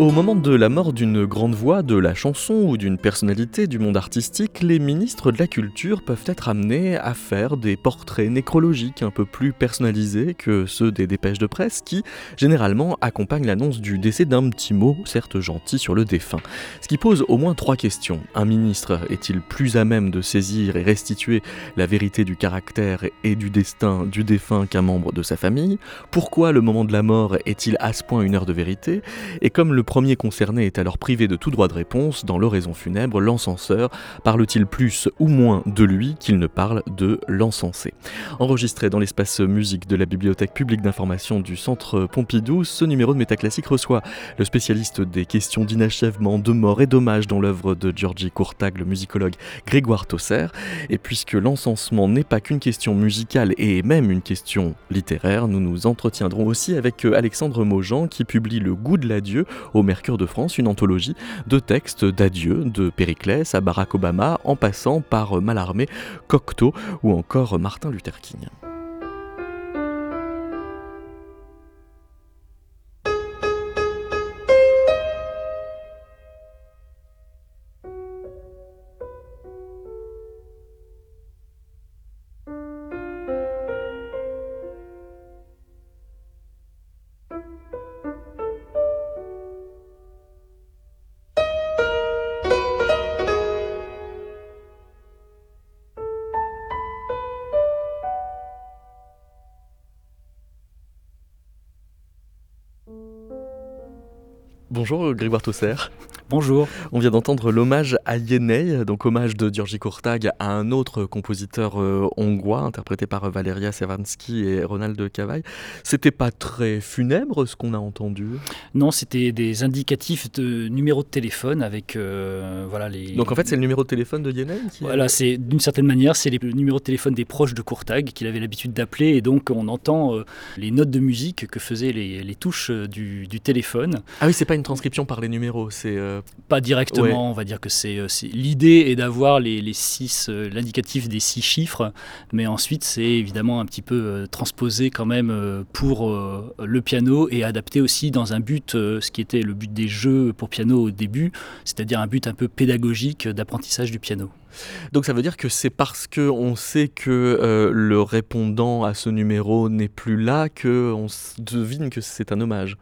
Au moment de la mort d'une grande voix, de la chanson ou d'une personnalité du monde artistique, les ministres de la culture peuvent être amenés à faire des portraits nécrologiques un peu plus personnalisés que ceux des dépêches de presse qui, généralement, accompagnent l'annonce du décès d'un petit mot, certes gentil, sur le défunt. Ce qui pose au moins trois questions. Un ministre est-il plus à même de saisir et restituer la vérité du caractère et du destin du défunt qu'un membre de sa famille? Pourquoi le moment de la mort est-il à ce point une heure de vérité? Premier concerné est alors privé de tout droit de réponse, dans l'oraison funèbre, l'encenseur parle-t-il plus ou moins de lui qu'il ne parle de l'encensé Enregistré dans l'espace musique de la Bibliothèque publique d'information du Centre Pompidou, ce numéro de Métaclassique reçoit le spécialiste des questions d'inachèvement, de mort et d'hommage dans l'œuvre de Georgi Courtag, le musicologue Grégoire Tosser. Et puisque l'encensement n'est pas qu'une question musicale et même une question littéraire, nous nous entretiendrons aussi avec Alexandre Maujean qui publie Le goût de l'adieu au Mercure de France, une anthologie de textes d'adieu de Périclès à Barack Obama en passant par Mallarmé, Cocteau ou encore Martin Luther King. Bonjour Grégoire Tosser. Bonjour. On vient d'entendre l'hommage à Yenei, donc hommage de Georgi Kurtag à un autre compositeur euh, hongrois, interprété par Valeria Sevansky et Ronald Cavaille. C'était pas très funèbre ce qu'on a entendu? Non, c'était des indicatifs de numéros de téléphone avec euh, voilà les. Donc en fait, c'est le numéro de téléphone de Yenei Voilà, c'est d'une certaine manière, c'est le numéro de téléphone des proches de Kurtag qu'il avait l'habitude d'appeler, et donc on entend euh, les notes de musique que faisaient les, touches du, du, téléphone. Ah oui, c'est pas une transcription par les numéros, c'est pas directement, on va dire que c'est euh, l'idée est d'avoir les, les, six, euh, l'indicatif des six chiffres, mais ensuite c'est évidemment un petit peu euh, transposé quand même pour le piano et adapté aussi dans un but, ce qui était le but des jeux pour piano au début, c'est-à-dire un but un peu pédagogique d'apprentissage du piano. Donc ça veut dire que c'est parce que on sait que le répondant à ce numéro n'est plus là que on devine que c'est un hommage.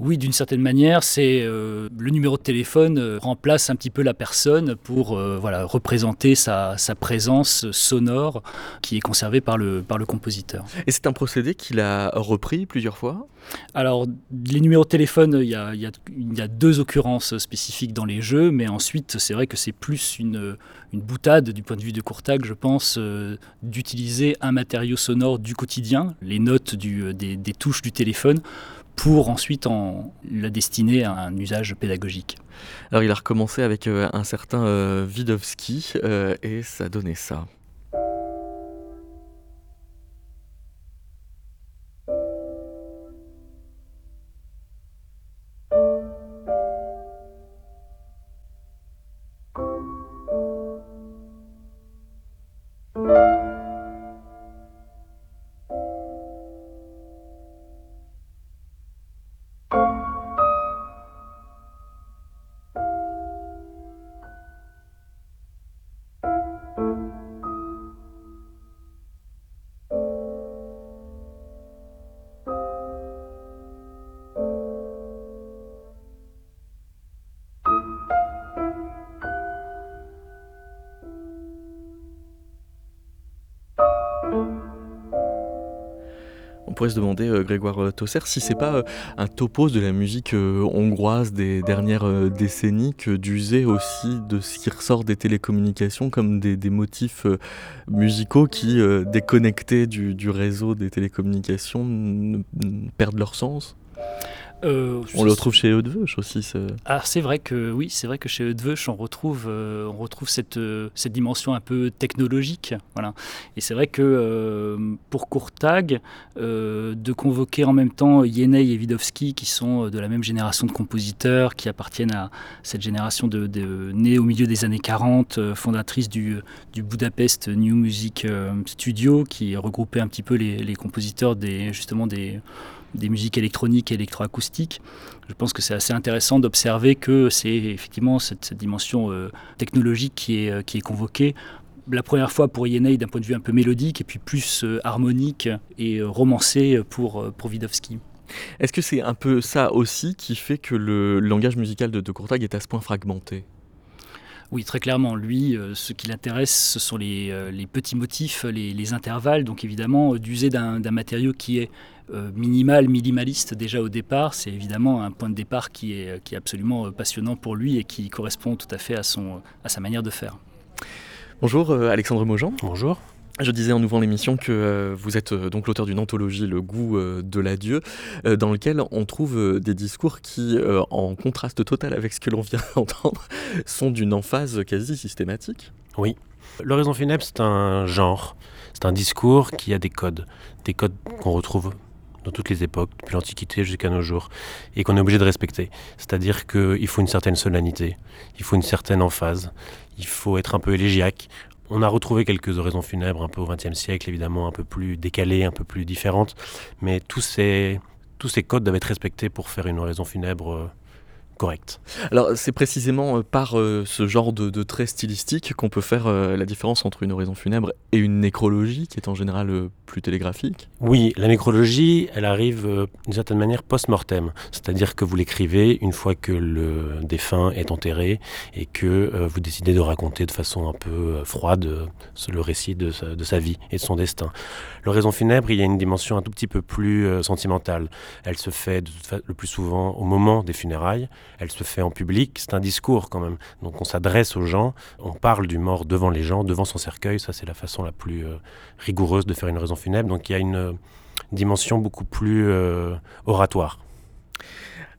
Oui, d'une certaine manière, c'est euh, le numéro de téléphone euh, remplace un petit peu la personne pour euh, voilà, représenter sa, présence sonore qui est conservée par le, par le compositeur. Et c'est un procédé qu'il a repris plusieurs fois? Alors, les numéros de téléphone, il y a, y a, deux occurrences spécifiques dans les jeux, mais ensuite, c'est vrai que c'est plus une, une boutade du point de vue de Courtag, je pense, d'utiliser un matériau sonore du quotidien, les notes du, des, des touches du téléphone, pour ensuite en la destiner à un usage pédagogique. Alors il a recommencé avec euh, un certain euh, Widowski euh, et ça donnait ça. On pourrait se demander, euh, Grégoire euh, Tosser, si c'est pas euh, un topos de la musique hongroise des dernières décennies que d'user aussi de ce qui ressort des télécommunications comme des, motifs musicaux qui, déconnectés du, du, réseau des télécommunications, perdent leur sens? Euh, on le retrouve chez Eudveuch aussi. Ah, c'est vrai que oui, c'est vrai que chez Eudveuch, on retrouve, euh, on retrouve cette, euh, cette dimension un peu technologique. Voilà. Et c'est vrai que pour Courtag, de convoquer en même temps Yenei et Widowski, qui sont de la même génération de compositeurs, qui appartiennent à cette génération de, de née au milieu des années 40, fondatrice du, du Budapest New Music Studio, qui regroupait un petit peu les, les compositeurs des, justement des des musiques électroniques et électroacoustiques. Je pense que c'est assez intéressant d'observer que c'est effectivement cette, dimension euh, technologique qui est, euh, qui est convoquée. La première fois pour Yenei d'un point de vue un peu mélodique et puis plus euh, harmonique et romancé pour, pour Widowski. Est-ce que c'est un peu ça aussi qui fait que le langage musical de, de Courtag est à ce point fragmenté? Oui, très clairement. Lui, ce qui l'intéresse, ce sont les, les petits motifs, les, les, intervalles. Donc évidemment, d'user d'un matériau qui est euh, minimal, minimaliste déjà au départ, c'est évidemment un point de départ qui est, qui est absolument euh, passionnant pour lui et qui correspond tout à fait à, son, à sa manière de faire. Bonjour euh, Alexandre Mojan. Bonjour. Je disais en ouvrant l'émission que vous êtes donc l'auteur d'une anthologie, Le goût de l'adieu, dans lequel on trouve des discours qui, en contraste total avec ce que l'on vient d'entendre, sont d'une emphase quasi systématique. Oui. L'oraison funèbre, c'est un genre, c'est un discours qui a des codes, des codes qu'on retrouve dans toutes les époques, depuis l'Antiquité jusqu'à nos jours, et qu'on est obligé de respecter. C'est-à-dire qu'il faut une certaine solennité, il faut une certaine emphase, il faut être un peu élégiaque. On a retrouvé quelques oraisons funèbres un peu au XXe siècle, évidemment un peu plus décalées, un peu plus différentes, mais tous ces, codes doivent être respectés pour faire une oraison funèbre euh, correct. Alors c'est précisément euh, par euh, ce genre de, de traits stylistiques qu'on peut faire euh, la différence entre une oraison funèbre et une nécrologie qui est en général plus télégraphique Oui, la nécrologie, elle arrive d'une certaine manière post-mortem, c'est-à-dire que vous l'écrivez une fois que le défunt est enterré et que vous décidez de raconter de façon un peu froide le récit de sa, de sa, vie et de son destin. L'oraison funèbre, il y a une dimension un tout petit peu plus sentimentale. Elle se fait le plus souvent au moment des funérailles elle se fait en public, c'est un discours quand même. Donc on s'adresse aux gens, on parle du mort devant les gens, devant son cercueil, ça c'est la façon la plus euh, rigoureuse de faire une raison funèbre. Donc il y a une euh, dimension beaucoup plus euh, oratoire.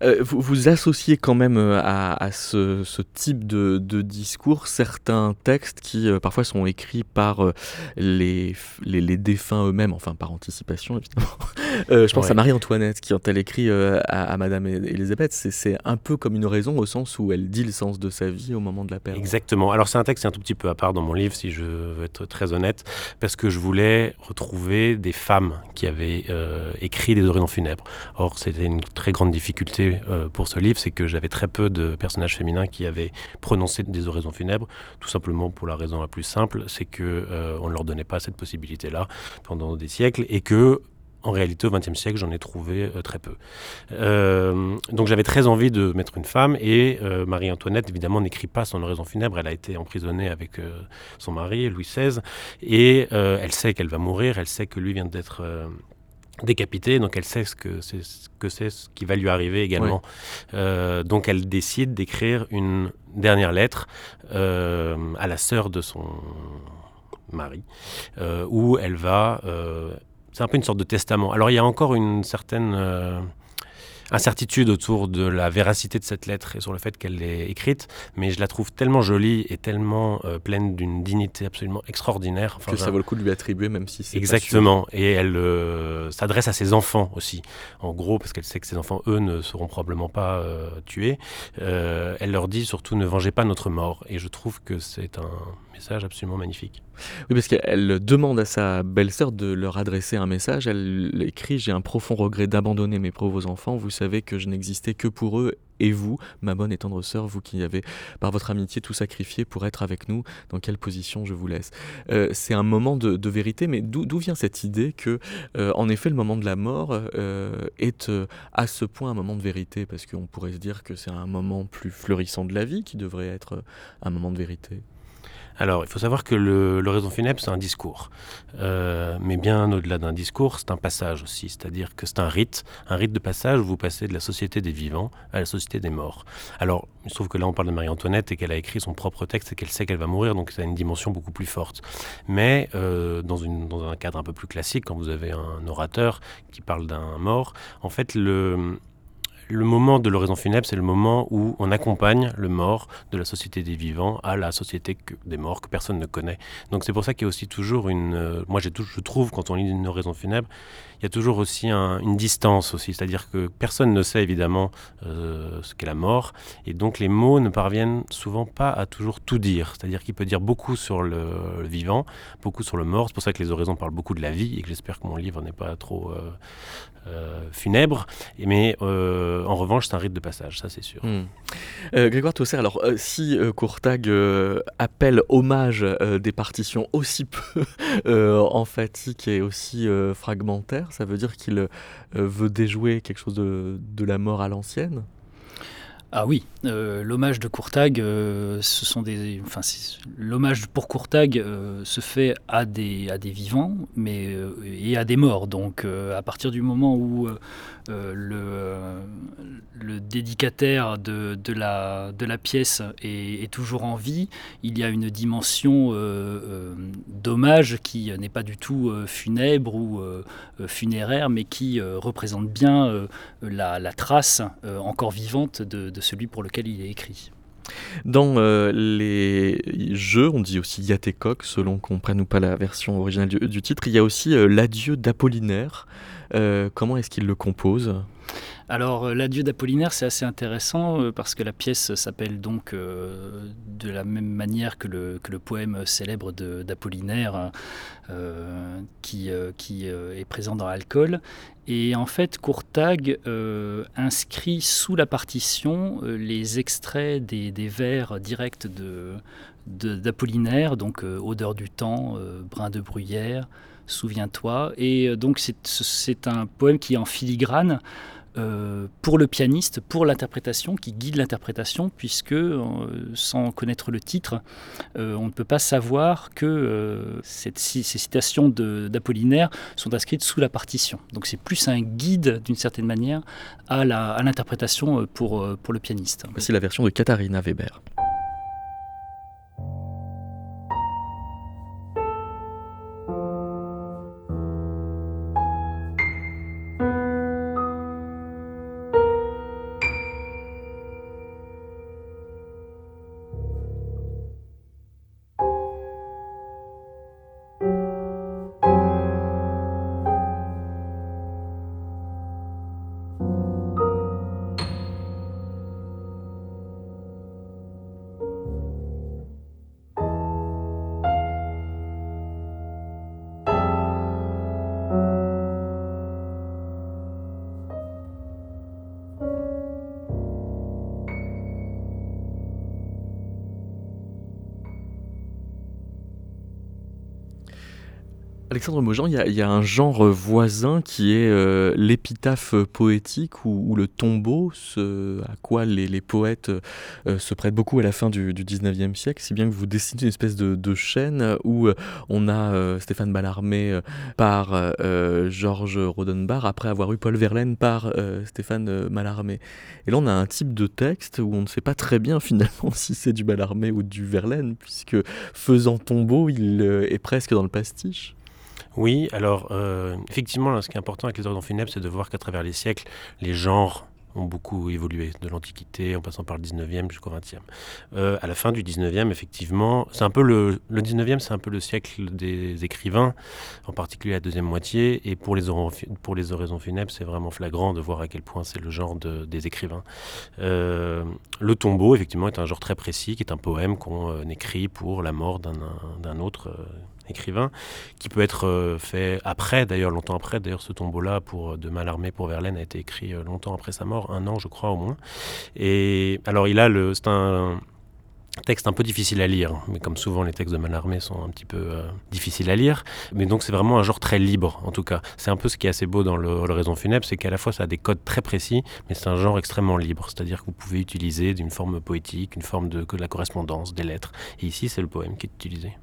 Euh, vous, associez quand même euh, à, ce, type de, discours certains textes qui euh, parfois sont écrits par les, les, défunts eux-mêmes, enfin par anticipation évidemment. je pense à Marie-Antoinette qui, quand elle écrit à, Madame Elisabeth, c'est un peu comme une raison au sens où elle dit le sens de sa vie au moment de la perte. Exactement. Alors c'est un texte un tout petit peu à part dans mon livre, si je veux être très honnête, parce que je voulais retrouver des femmes qui avaient écrit des oraisons funèbres. Or c'était une très grande difficulté euh, pour ce livre, c'est que j'avais très peu de personnages féminins qui avaient prononcé des oraisons funèbres, tout simplement pour la raison la plus simple, c'est que euh, on ne leur donnait pas cette possibilité-là pendant des siècles et que en réalité, au XXe siècle, j'en ai trouvé euh, très peu. donc j'avais très envie de mettre une femme et Marie-Antoinette, évidemment, n'écrit pas son oraison funèbre. Elle a été emprisonnée avec son mari, Louis XVI, et elle sait qu'elle va mourir, elle sait que lui vient d'être décapitée, donc elle sait ce que c'est ce, que c'est ce qui va lui arriver également. Euh, donc elle décide d'écrire une dernière lettre euh, à la sœur de son mari, euh, où elle va... c'est un peu une sorte de testament. Alors il y a encore une certaine incertitude autour de la véracité de cette lettre et sur le fait qu'elle est écrite, mais je la trouve tellement jolie et tellement euh, pleine d'une dignité absolument extraordinaire. que ça vaut le coup de lui attribuer, même si c'est Exactement. Et elle euh, s'adresse à ses enfants aussi. En gros, parce qu'elle sait que ses enfants, eux, ne seront probablement pas euh, tués. elle leur dit surtout ne vengez pas notre mort. Et je trouve que c'est un message absolument magnifique. Oui, parce qu'elle demande à sa belle-sœur de leur adresser un message. Elle écrit J'ai un profond regret d'abandonner mes pauvres enfants. Vous savez que je n'existais que pour eux et vous, ma bonne et tendre sœur, vous qui avez par votre amitié tout sacrifié pour être avec nous, dans quelle position je vous laisse? Euh, C'est un moment de, vérité, mais d'où vient cette idée que, euh, en effet, le moment de la mort euh, est à ce point un moment de vérité? Parce qu'on pourrait se dire que c'est un moment plus fleurissant de la vie qui devrait être un moment de vérité. Alors, il faut savoir que l'oraison funèbre, c'est un discours. Euh, mais bien au-delà d'un discours, c'est un passage aussi. C'est-à-dire que c'est un rite, un rite de passage où vous passez de la société des vivants à la société des morts. Alors, il se trouve que là, on parle de Marie-Antoinette et qu'elle a écrit son propre texte et qu'elle sait qu'elle va mourir, donc ça a une dimension beaucoup plus forte. Mais euh, dans, dans un cadre un peu plus classique, quand vous avez un orateur qui parle d'un mort, en fait, le le moment de l'oraison funèbre, c'est le moment où on accompagne le mort de la société des vivants à la société des morts que personne ne connaît. Donc c'est pour ça qu'il y a aussi toujours une... Euh, moi je trouve quand on lit une oraison funèbre, il y a toujours aussi une distance aussi, c'est-à-dire que personne ne sait évidemment euh, ce qu'est la mort, et donc les mots ne parviennent souvent pas à toujours tout dire, c'est-à-dire qu'il peut dire beaucoup sur le, vivant, beaucoup sur le mort, c'est pour ça que les oraisons parlent beaucoup de la vie, et que j'espère que mon livre n'est pas trop euh, euh, funèbre, mais en revanche c'est un rite de passage, ça c'est sûr. Hmm. Grégoire Tosser, alors si Courtag appelle hommage des partitions aussi peu emphatiques et aussi fragmentaires, ça veut dire qu'il euh, veut déjouer quelque chose de, de la mort à l'ancienne? Ah oui, euh, l'hommage de Courtag, euh, ce sont des, l'hommage pour Courtag se fait à des, à des vivants, mais et à des morts. Donc, à partir du moment où le, dédicataire de, la, pièce est, toujours en vie, il y a une dimension d'hommage qui n'est pas du tout funèbre ou funéraire, mais qui représente bien la, trace encore vivante de, de celui pour lequel il est écrit. Dans euh, les jeux, on dit aussi Yatekok, selon qu'on prenne ou pas la version originale du, titre, il y a aussi euh, l'adieu d'Apollinaire. Euh, comment est-ce qu'il le compose? Alors, l'adieu d'Apollinaire, c'est assez intéressant parce que la pièce s'appelle donc de la même manière que le, poème célèbre d'Apollinaire qui, est présent dans Alcool. Et en fait, Courtag euh, inscrit sous la partition euh, les extraits des, vers directs d'Apollinaire, de, donc euh, Odeur du temps, Brin de bruyère, Souviens-toi. Et donc c'est un poème qui est en filigrane euh, pour le pianiste, pour l'interprétation, qui guide l'interprétation, puisque euh, sans connaître le titre, euh, on ne peut pas savoir que ces citations d'Apollinaire sont inscrites sous la partition. Donc c'est plus un guide, d'une certaine manière, à l'interprétation pour, pour le pianiste. Voici la version de Katharina Weber. Il y, a un genre voisin qui est euh, l'épitaphe poétique ou, le tombeau, ce à quoi les, poètes euh, se prêtent beaucoup à la fin du, du, 19e siècle, si bien que vous dessinez une espèce de, chaîne où euh, on a Stéphane Mallarmé par Georges Rodenbach, après avoir eu Paul Verlaine par Stéphane Mallarmé. Et là, on a un type de texte où on ne sait pas très bien finalement si c'est du Mallarmé ou du Verlaine, puisque faisant tombeau, il est presque dans le pastiche. Oui, alors euh, effectivement, ce qui est important avec les horizons funèbres, c'est de voir qu'à travers les siècles, les genres ont beaucoup évolué, de l'Antiquité en passant par le 19e jusqu'au 20e. Euh, à la fin du 19e, effectivement, c'est un peu le, le 19e, c'est un peu le siècle des écrivains, en particulier la deuxième moitié, et pour les, pour les oraisons funèbres, c'est vraiment flagrant de voir à quel point c'est le genre de, des écrivains. Euh, le tombeau, effectivement, est un genre très précis, qui est un poème qu'on écrit pour la mort d'un autre écrivain, qui peut être euh, fait après, d'ailleurs, longtemps après. D'ailleurs, ce tombeau-là pour euh, de Mallarmé pour Verlaine a été écrit euh, longtemps après sa mort, un an, je crois, au moins. Et alors, il a le. C'est un texte un peu difficile à lire, mais comme souvent les textes de Mallarmé sont un petit peu difficiles à lire. Mais donc c'est vraiment un genre très libre, en tout cas. C'est un peu ce qui est assez beau dans le, Raison funèbre, c'est qu'à la fois ça a des codes très précis, mais c'est un genre extrêmement libre. C'est-à-dire que vous pouvez utiliser d'une forme poétique, une forme de la correspondance, des lettres. Et ici c'est le poème qui est utilisé.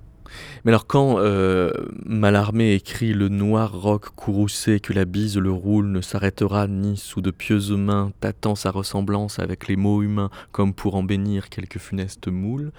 Mais alors quand euh, Mallarmé écrit le noir roc courroucé que la bise le roule ne s'arrêtera ni sous de pieuses mains tâtant sa ressemblance avec les mots humains comme pour en bénir quelques funestes moules,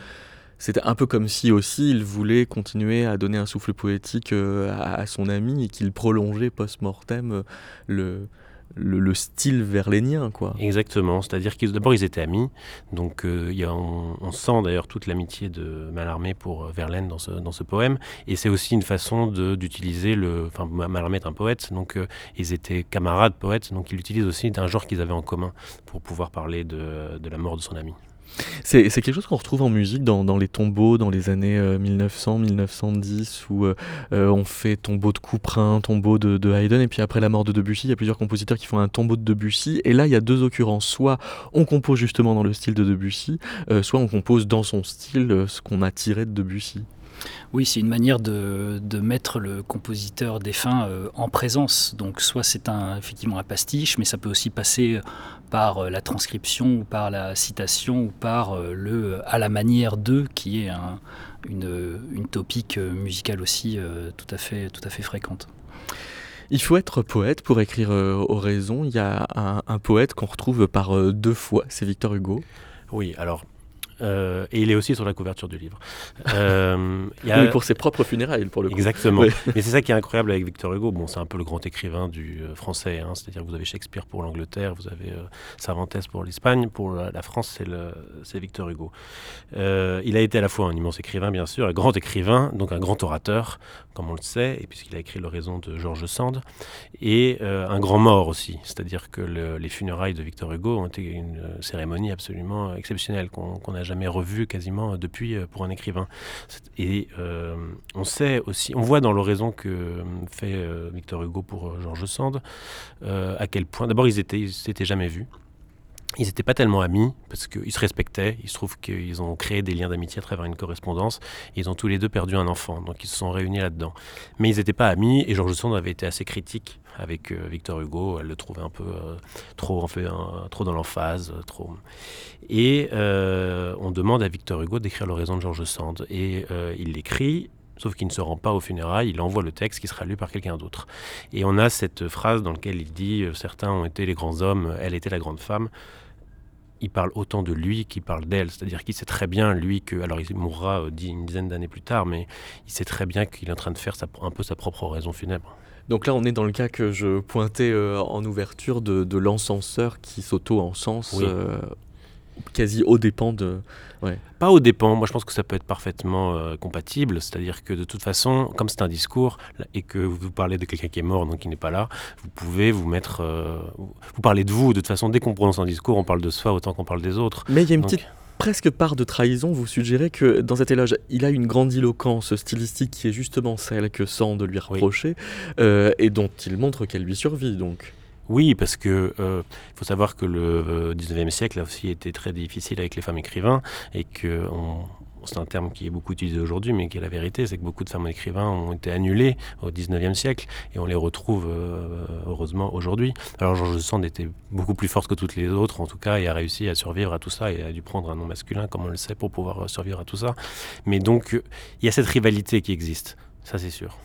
c'était un peu comme si aussi il voulait continuer à donner un souffle poétique euh, à, son ami et qu'il prolongeait post-mortem euh, le, le, style verlénien, quoi. Exactement, c'est-à-dire qu'ils d'abord ils étaient amis, donc euh, on, sent d'ailleurs toute l'amitié de Mallarmé pour euh, Verlaine dans ce, dans ce poème, et c'est aussi une façon d'utiliser le... Enfin, Mallarmé est un poète, donc euh, ils étaient camarades poètes, donc il utilise aussi un genre qu'ils avaient en commun pour pouvoir parler de, de la mort de son ami. C'est quelque chose qu'on retrouve en musique dans, dans, les tombeaux dans les années 1900, euh, 1910, où euh, euh, on fait tombeau de Couperin, tombeau de, de, Haydn, et puis après la mort de Debussy, il y a plusieurs compositeurs qui font un tombeau de Debussy, et là il y a deux occurrences, soit on compose justement dans le style de Debussy, soit on compose dans son style ce qu'on a tiré de Debussy. Oui, c'est une manière de, de, mettre le compositeur défunt en présence. Donc soit c'est un, effectivement un pastiche, mais ça peut aussi passer par euh, la transcription ou par la citation ou par euh, le à la manière de qui est une, une, topique musicale aussi euh, tout, à fait, tout à fait fréquente. Il faut être poète pour écrire Oraison. Il y a un, un poète qu'on retrouve par deux fois, c'est Victor Hugo. Oui, alors euh, et il est aussi sur la couverture du livre. Euh, y a... pour ses propres funérailles, pour le coup. Exactement. Mais c'est ça qui est incroyable avec Victor Hugo. Bon, c'est un peu le grand écrivain du euh, français. Hein. C'est-à-dire que vous avez Shakespeare pour l'Angleterre, vous avez euh, Cervantes pour l'Espagne. Pour la, France, c'est Victor Hugo. il a été à la fois un immense écrivain, bien sûr, un grand écrivain, donc un grand orateur, comme on le sait, et puisqu'il a écrit l'oraison de Georges Sand, et un grand mort aussi. C'est-à-dire que les funérailles de Victor Hugo ont été une cérémonie absolument exceptionnelle qu'on n'a jamais revu quasiment depuis euh, pour un écrivain. Et euh, on sait aussi, on voit dans l'oraison que euh, fait Victor Hugo pour Georges Sand, à quel point, d'abord ils étaient, s'étaient jamais vus. Ils n'étaient pas tellement amis parce qu'ils se respectaient. Il se trouve qu'ils ont créé des liens d'amitié à travers une correspondance. ils ont tous les deux perdu un enfant, donc ils se sont réunis là-dedans. Mais ils n'étaient pas amis et Georges Sand avait été assez critique avec euh, Victor Hugo. Elle le trouvait un peu euh, trop, en fait, trop dans l'emphase. Euh, trop. Et on demande à Victor Hugo d'écrire l'oraison de Georges Sand. Et il l'écrit. Sauf qu'il ne se rend pas aux funérailles, il envoie le texte qui sera lu par quelqu'un d'autre. Et on a cette phrase dans laquelle il dit Certains ont été les grands hommes, elle était la grande femme il parle autant de lui qu'il parle d'elle. C'est-à-dire qu'il sait très bien, lui, que. Alors, il mourra une dizaine d'années plus tard, mais il sait très bien qu'il est en train de faire un peu sa propre oraison funèbre. Donc là, on est dans le cas que je pointais euh, en ouverture de, l'encenseur qui s'auto-encense euh, quasi au dépens de. Pas au dépens. Moi, je pense que ça peut être parfaitement euh, compatible. C'est-à-dire que de toute façon, comme c'est un discours et que vous parlez de quelqu'un qui est mort, donc qui n'est pas là, vous pouvez vous mettre. vous parlez de vous. De toute façon, dès qu'on prononce un discours, on parle de soi autant qu'on parle des autres. Mais il y a une petite presque part de trahison, vous suggérez que dans cet éloge, il a une grandiloquence stylistique qui est justement celle que de lui reprocher, euh, et dont il montre qu'elle lui survit donc. Oui, parce que euh, faut savoir que le 19e euh, siècle a aussi été très difficile avec les femmes écrivains et que on, c'est un terme qui est beaucoup utilisé aujourd'hui, mais qui est la vérité, c'est que beaucoup de femmes écrivains ont été annulées au 19e siècle et on les retrouve euh, heureusement aujourd'hui. Alors Georges Sand était beaucoup plus forte que toutes les autres, en tout cas, et a réussi à survivre à tout ça et a dû prendre un nom masculin, comme on le sait, pour pouvoir survivre à tout ça. Mais donc, il y a cette rivalité qui existe, ça c'est sûr.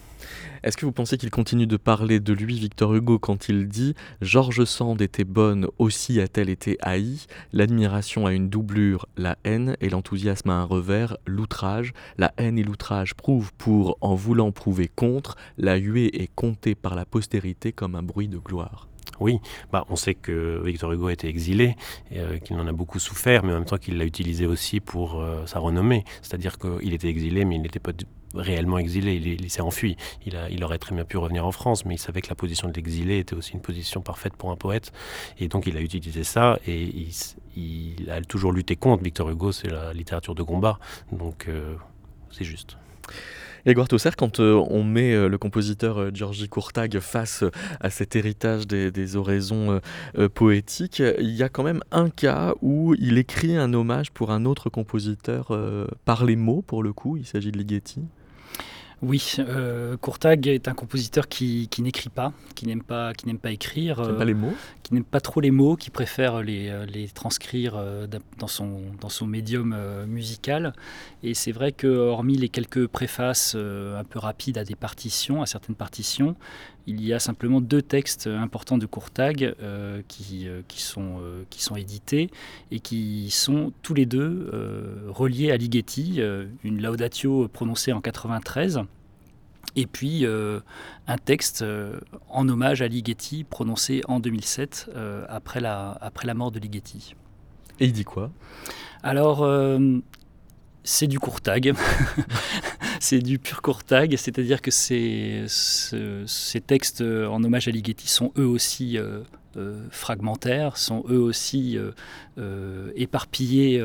Est-ce que vous pensez qu'il continue de parler de lui, Victor Hugo, quand il dit Georges Sand était bonne, aussi a-t-elle été haïe L'admiration a une doublure, la haine, et l'enthousiasme a un revers, l'outrage. La haine et l'outrage prouvent pour, en voulant prouver contre, la huée est comptée par la postérité comme un bruit de gloire. Oui, bah, on sait que Victor Hugo a été exilé, euh, qu'il en a beaucoup souffert, mais en même temps qu'il l'a utilisé aussi pour euh, sa renommée. C'est-à-dire qu'il était exilé, mais il n'était pas réellement exilé, il, s'est enfui. Il, aurait très bien pu revenir en France, mais il savait que la position de l'exilé était aussi une position parfaite pour un poète. Et donc il a utilisé ça et il, a toujours lutté contre. Victor Hugo, c'est la littérature de combat. Donc euh, c'est juste. Et Toussaint, quand euh, on met euh, le compositeur Georgi Courtag face à cet héritage des, des oraisons poétiques, il y a quand même un cas où il écrit un hommage pour un autre compositeur par les mots, pour le coup, il s'agit de Ligeti. Oui, euh, Courtag est un compositeur qui, n'écrit pas, qui n'aime pas, qui n'aime pas écrire, qui n'aime pas les mots, euh, qui n'aime pas trop les mots, qui préfère les, euh, les transcrire dans son dans son médium musical. Et c'est vrai que hormis les quelques préfaces un peu rapides à des partitions, à certaines partitions, il y a simplement deux textes importants de Courtag qui, qui, sont, qui sont édités et qui sont tous les deux reliés à Ligeti, une laudatio prononcée en 93 et puis un texte en hommage à Ligeti prononcé en 2007 après, la, après la mort de Ligeti. Et il dit quoi? Alors, c'est du courtag. c'est du pur courtag, c'est-à-dire que ces, textes en hommage à Ligeti sont eux aussi euh, fragmentaires, sont eux aussi euh, euh, éparpillés,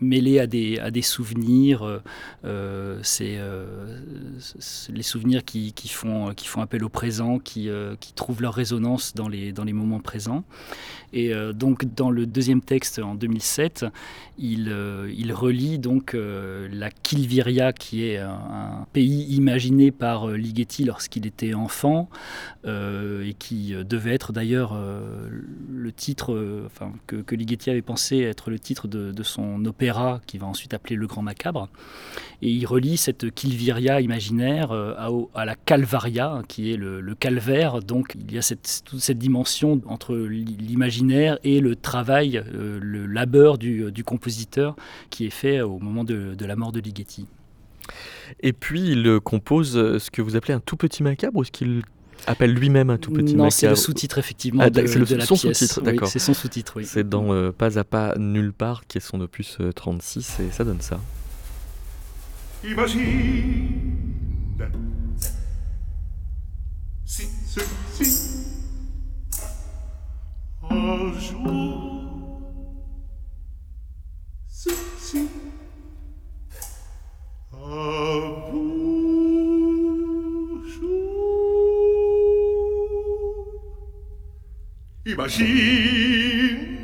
mêlés à des, souvenirs. c'est les souvenirs qui, font, appel au présent, qui, trouvent leur résonance dans les moments présents. Et donc dans le deuxième texte en 2007, il, il relie donc la Kilviria, qui est un, pays imaginé par Ligeti lorsqu'il était enfant et qui devait être d'ailleurs euh, le titre euh, enfin, que, que, Ligeti avait pensé être le titre de, son opéra qui va ensuite appeler Le Grand Macabre. Et il relie cette Kilviria imaginaire euh, à, la Calvaria, qui est le, calvaire. Donc il y a cette, toute cette dimension entre l'imaginaire et le travail, le labeur du, compositeur qui est fait au moment de, de la mort de Ligeti. Et puis il compose ce que vous appelez un tout petit macabre, ou est-ce qu'il appelle lui-même un tout petit Non, c'est le sous-titre effectivement ah, de, le, la son sous-titre, d'accord. c'est son sous-titre, oui. C'est dans euh, Pas à pas nulle part qui est son opus 36 euh, et ça donne ça. Imagine si ceci un jour ceci un Imagine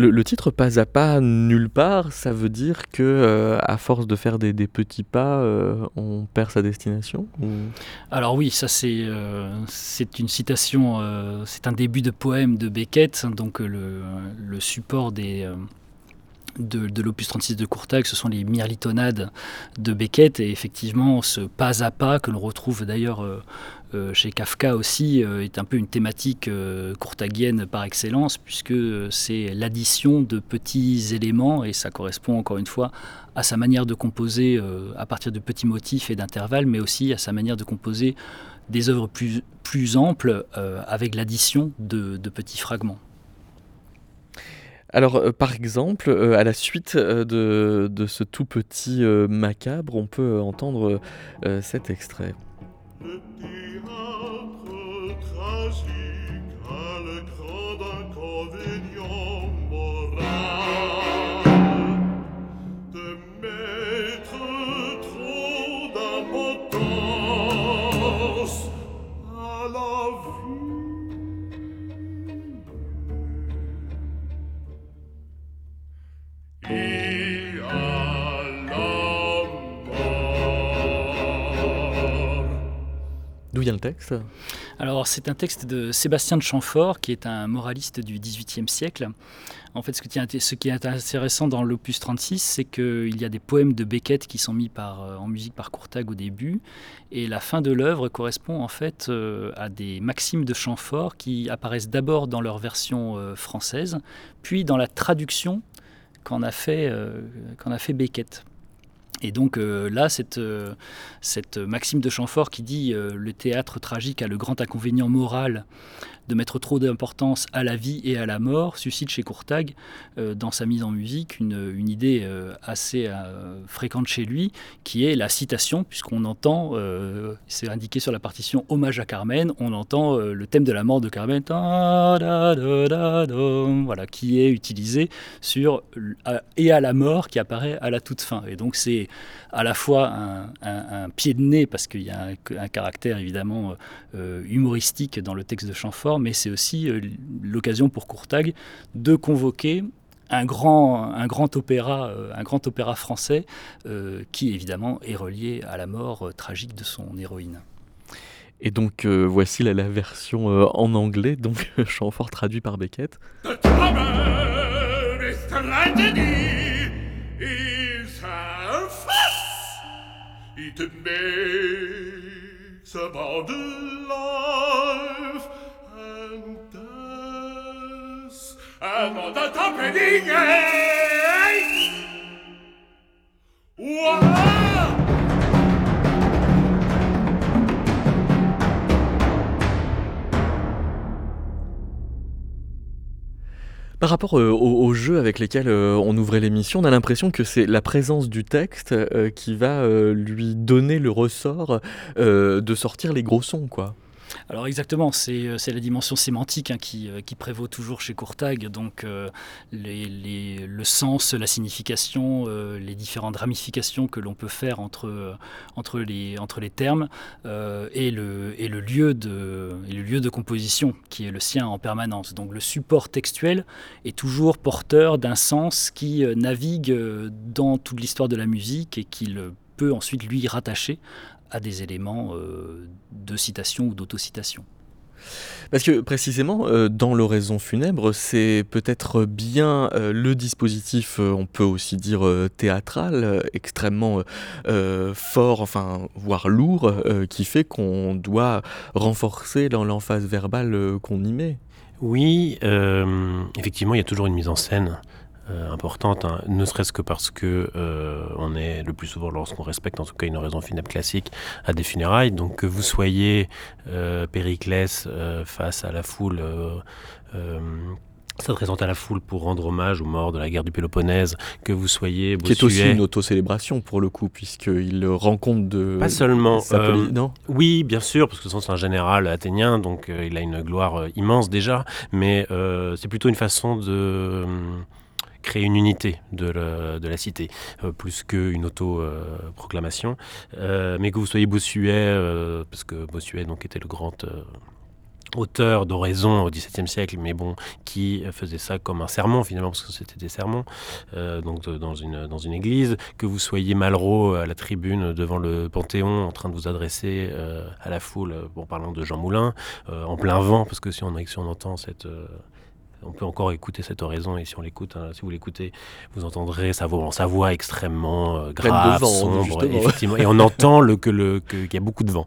Le, titre Pas à pas, nulle part, ça veut dire que euh, à force de faire des, petits pas, euh, on perd sa destination Alors oui, ça c'est euh, une citation, c'est un début de poème de Beckett, donc le support des de, l'opus 36 de Courtag, ce sont les mirlitonades de Beckett, et effectivement, ce pas à pas, que l'on retrouve d'ailleurs euh, euh, chez Kafka aussi, euh, est un peu une thématique courtagienne par excellence, puisque c'est l'addition de petits éléments, et ça correspond encore une fois à sa manière de composer à partir de petits motifs et d'intervalles, mais aussi à sa manière de composer des œuvres plus, plus amples avec l'addition de petits fragments. Alors, euh, par exemple, euh, à la suite euh, de, ce tout petit macabre, on peut entendre cet extrait. D'où vient le texte? Alors, c'est un texte de Sébastien de Chamfort, qui est un moraliste du XVIIIe siècle. En fait, ce qui est, intéressant dans l'opus 36, c'est qu'il y a des poèmes de Beckett qui sont mis euh, en musique par Courtag au début, et la fin de l'œuvre correspond en fait euh, à des maximes de Chamfort qui apparaissent d'abord dans leur version euh, française, puis dans la traduction qu'en a, a fait Beckett. Et donc euh, là, cette, euh, cette maxime de Chamfort qui dit euh, le théâtre tragique a le grand inconvénient moral de mettre trop d'importance à la vie et à la mort suscite chez Courtag, euh, dans sa mise en musique, une, une idée euh, assez euh, fréquente chez lui, qui est la citation, puisqu'on entend, c'est indiqué sur la partition Hommage à Carmen, on entend le thème de la mort de Carmen, voilà, qui est utilisé sur et à la mort qui apparaît à la toute fin. Et donc c'est à la fois un, pied de nez, parce qu'il y a un, caractère évidemment humoristique dans le texte de Chamfort, mais c'est aussi euh, l'occasion pour Courtag de convoquer un grand, un grand opéra, un grand opéra français qui évidemment est relié à la mort tragique de son héroïne. Et donc voici la, version en anglais, donc chant fort traduit par Beckett. It makes life Par rapport euh, aux, jeux avec lesquels euh, on ouvrait l'émission, on a l'impression que c'est la présence du texte euh, qui va lui donner le ressort de sortir les gros sons, quoi. Alors exactement, c'est euh, la dimension sémantique hein, euh, qui, prévaut toujours chez Courtag, donc euh, le sens, la signification, les différentes ramifications que l'on peut faire entre, les, entre termes et, le, lieu de, et le lieu de composition qui est le sien en permanence. Donc le support textuel est toujours porteur d'un sens qui navigue dans toute l'histoire de la musique et qu'il peut ensuite lui rattacher à des éléments euh, de citation ou d'autocitation. Parce que précisément, euh, dans l'oraison funèbre, c'est peut-être bien euh, le dispositif, on peut aussi dire théâtral, extrêmement fort, enfin, voire lourd, qui fait qu'on doit renforcer l'emphase verbale qu'on y met. Oui, effectivement, il y a toujours une mise en scène. Euh, importante, hein, ne serait-ce que parce que euh, on est le plus souvent, lorsqu'on respecte en tout cas une raison funèbre classique, à des funérailles. Donc que vous soyez euh, Périclès face à la foule s'adressant à la foule pour rendre hommage aux morts de la guerre du Péloponnèse, que vous soyez Bossuet. Qui est aussi une auto-célébration pour le coup, puisqu'il rend compte de... Pas seulement. non? oui, bien sûr, parce que c'est un général athénien, donc il a une gloire immense déjà, mais c'est plutôt une façon de créer une unité de la, cité, euh, plus qu'une auto-proclamation. Euh, mais que vous soyez Bossuet, euh, parce que Bossuet donc, était le grand auteur d'oraison au XVIIe siècle, mais bon, qui faisait ça comme un sermon finalement, parce que c'était des sermons, donc dans une, église, que vous soyez Malraux à la tribune devant le Panthéon en train de vous adresser à la foule, en parlant de Jean Moulin, en plein vent, parce que si on entend cette on peut encore écouter cette oraison et si on l'écoute, hein, si vous l'écoutez, vous entendrez sa voix, sa voix extrêmement euh, grave, sombre, effectivement, et on entend le, que le qu'il y a beaucoup de vent.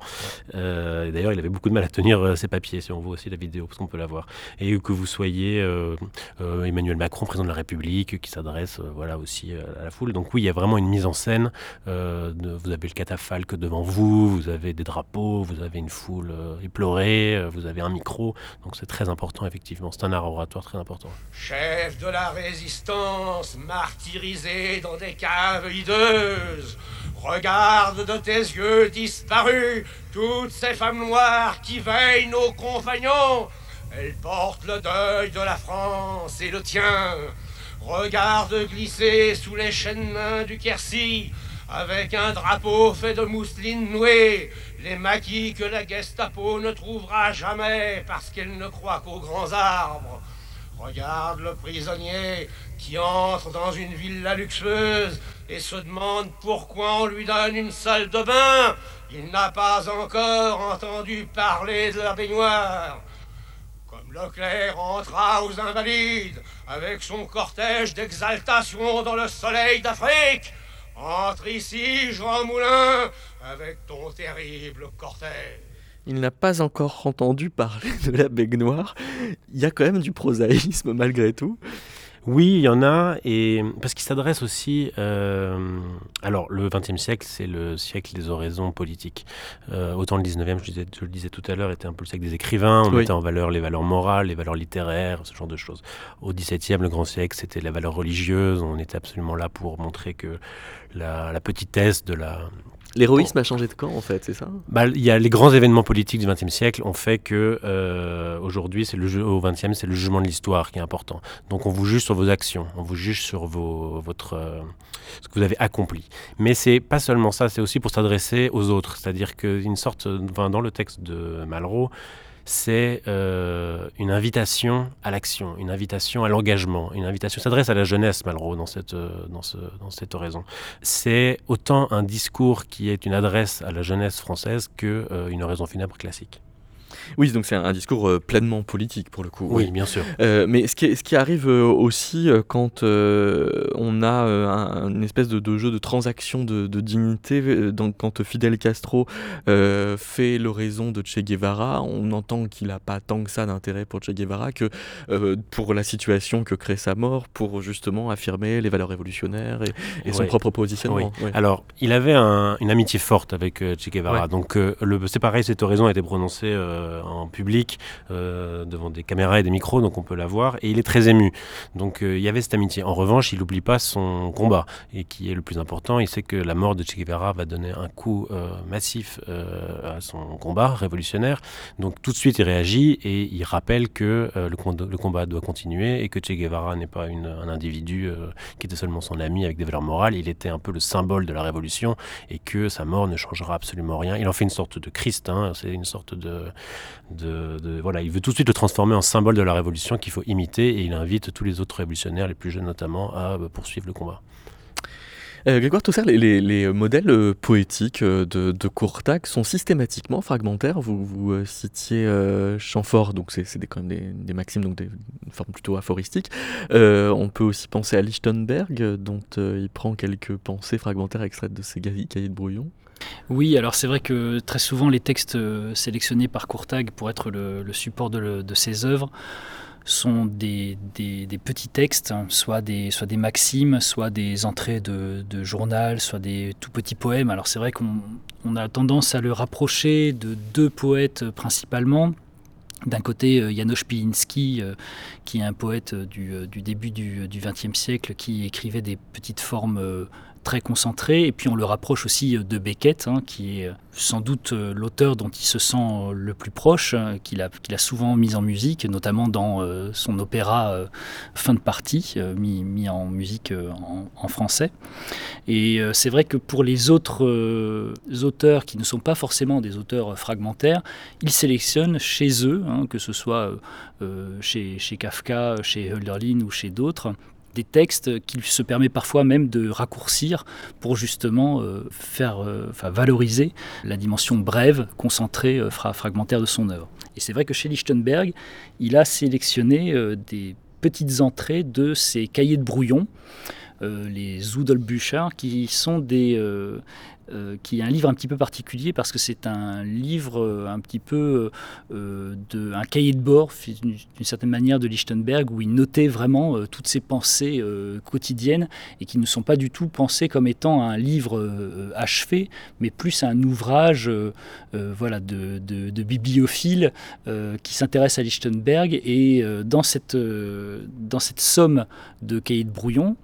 Euh, D'ailleurs, il avait beaucoup de mal à tenir euh, ses papiers, si on voit aussi la vidéo, parce qu'on peut la voir. Et que vous soyez Emmanuel Macron, président de la République, qui s'adresse, voilà, aussi à la foule. Donc oui, il y a vraiment une mise en scène. De, vous avez le catafalque devant vous, vous avez des drapeaux, vous avez une foule éplorée, vous avez un micro. Donc c'est très important, effectivement. C'est un art oratoire Chef de la résistance, martyrisé dans des caves hideuses, regarde de tes yeux disparus toutes ces femmes noires qui veillent nos compagnons. Elles portent le deuil de la France et le tien. Regarde glisser sous les chaînes mains du Quercy, avec un drapeau fait de mousseline nouée, les maquis que la Gestapo ne trouvera jamais parce qu'elle ne croit qu'aux grands arbres. Regarde le prisonnier qui entre dans une villa luxueuse et se demande pourquoi on lui donne une salle de bain. Il n'a pas encore entendu parler de la baignoire. Comme Leclerc entra aux Invalides avec son cortège d'exaltation dans le soleil d'Afrique, entre ici, Jean Moulin, avec ton terrible cortège il n'a pas encore entendu parler de la baignoire. Il y a quand même du prosaïsme malgré tout. Oui, il y en a, et parce qu'il s'adresse aussi. Euh, alors, le XXe siècle, c'est le siècle des oraisons politiques. Euh, autant le XIXe, je, je le disais tout à l'heure, était un peu le siècle des écrivains. On mettait en valeur les valeurs morales, les valeurs littéraires, ce genre de choses. Au XVIIe, le grand siècle, c'était la valeur religieuse. On était absolument là pour montrer que la, la petitesse de la, L'héroïsme a changé de camp, en fait, c'est ça? Bah, y a les grands événements politiques du XXe siècle ont fait que euh, aujourd'hui, c'est au XXe, c'est le jugement de l'histoire qui est important. Donc on vous juge sur vos actions, on vous juge sur vos, votre, euh, ce que vous avez accompli. Mais c'est pas seulement ça, c'est aussi pour s'adresser aux autres. C'est-à-dire qu'une sorte, dans le texte de Malraux, c'est euh, une invitation à l'action, une invitation à l'engagement, une invitation s'adresse à la jeunesse, Malraux, dans cette, euh, dans ce, dans cette oraison. C'est autant un discours qui est une adresse à la jeunesse française que euh, oraison funèbre classique. Oui, donc c'est un, un discours euh, pleinement politique pour le coup. Oui, bien sûr. Euh, mais ce qui, ce qui arrive euh, aussi quand on a un, une espèce de, de jeu de transaction de, de dignité, donc quand Fidel Castro fait l'oraison de Che Guevara, on entend qu'il n'a pas tant que ça d'intérêt pour Che Guevara que pour la situation que crée sa mort, pour justement affirmer les valeurs révolutionnaires et, et son propre positionnement. Oui. Ouais. Alors, il avait un- une amitié forte avec Che Guevara. Ouais. Donc, euh, le- c'est pareil, cette oraison a été prononcée euh, en public euh, devant des caméras et des micros, donc on peut la voir. Et il est très ému. Donc, euh, il y avait cette amitié. En revanche, il n'oublie pas son combat, et qui est le plus important. Il sait que la mort de Che Guevara va donner un coup euh, massif euh, à son combat révolutionnaire. Donc, tout de suite, il réagit et il rappelle que euh, le, combat doit continuer et que Che Guevara n'est pas un individu euh, qui était seulement son ami avec des valeurs morales. Il était un peu le symbole de la révolution et que sa mort ne changera absolument rien. Il en fait une sorte de Christ, hein, c'est une sorte de, Voilà, il veut tout de suite le transformer en symbole de la révolution qu'il faut imiter et il invite tous les autres révolutionnaires, les plus jeunes notamment, à euh, poursuivre le combat. Euh, Grégoire Toussaint, les, les- les modèles euh, poétiques de, de Courtac sont systématiquement fragmentaires. Vous, citiez euh, Chamfort, donc c'est quand même des, maximes, donc des, une forme plutôt aphoristiques. On peut aussi penser à Lichtenberg, dont il prend quelques pensées fragmentaires extraites de ses cahiers de brouillon. Oui, alors c'est vrai que très souvent les textes euh, sélectionnés par Courtag pour être le, support de, ses œuvres sont des, petits textes, hein, soit des, maximes, soit des entrées de, journal, soit des tout petits poèmes. Alors c'est vrai qu'on on a tendance à le rapprocher de deux poètes euh, principalement. D'un côté, euh, Janusz Pilinski, qui est un poète du, début du XXe siècle, qui écrivait des petites formes très concentrées. Et puis on le rapproche aussi euh, de Beckett, hein, qui est euh, sans doute euh, l'auteur dont il se sent le plus proche, qu'il a, qu'il a souvent mis en musique, notamment dans son opéra Fin de partie, mis, mis en musique en, français. Et c'est vrai que pour les autres auteurs qui ne sont pas forcément des auteurs fragmentaires, ils sélectionnent chez eux, hein, que ce soit chez, chez Kafka, chez Hölderlin ou chez d'autres, des textes qu'il se permet parfois même de raccourcir pour justement euh, faire, euh, valoriser la dimension brève, concentrée, euh, fra- fragmentaire de son œuvre. Et c'est vrai que chez Lichtenberg, il a sélectionné des petites entrées de ses cahiers de brouillon, les Zudelbücher, qui sont des, euh, qui est un livre un petit peu particulier parce que c'est un livre euh, un petit peu euh, de un cahier de bord d'une certaine manière de Lichtenberg où il notait vraiment toutes ses pensées quotidiennes et qui ne sont pas du tout pensées comme étant un livre achevé mais plus un ouvrage voilà de, de- de bibliophile qui s'intéresse à Lichtenberg. Et dans cette dans cette somme de cahiers de brouillon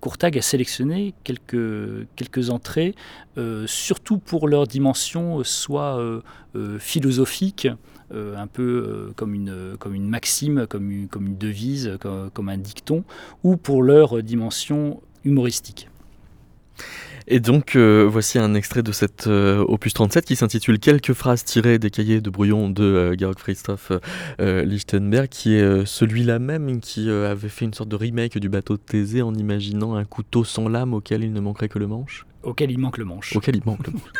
Courtag a sélectionné quelques, entrées, euh, surtout pour leur dimension euh, soit euh, euh, philosophique, euh, un peu euh, comme, une, comme une maxime, comme une, comme une devise, comme, comme un dicton, ou pour leur dimension humoristique. Et donc, euh, voici un extrait de cet euh, opus 37 qui s'intitule Quelques phrases tirées des cahiers de brouillon de euh, Georg Christoph euh, Lichtenberg, qui est euh, celui-là même qui euh, avait fait une sorte de remake du bateau de Thésée en imaginant un couteau sans lame auquel il ne manquerait que le manche. Auquel il manque le manche. Auquel il manque le manche.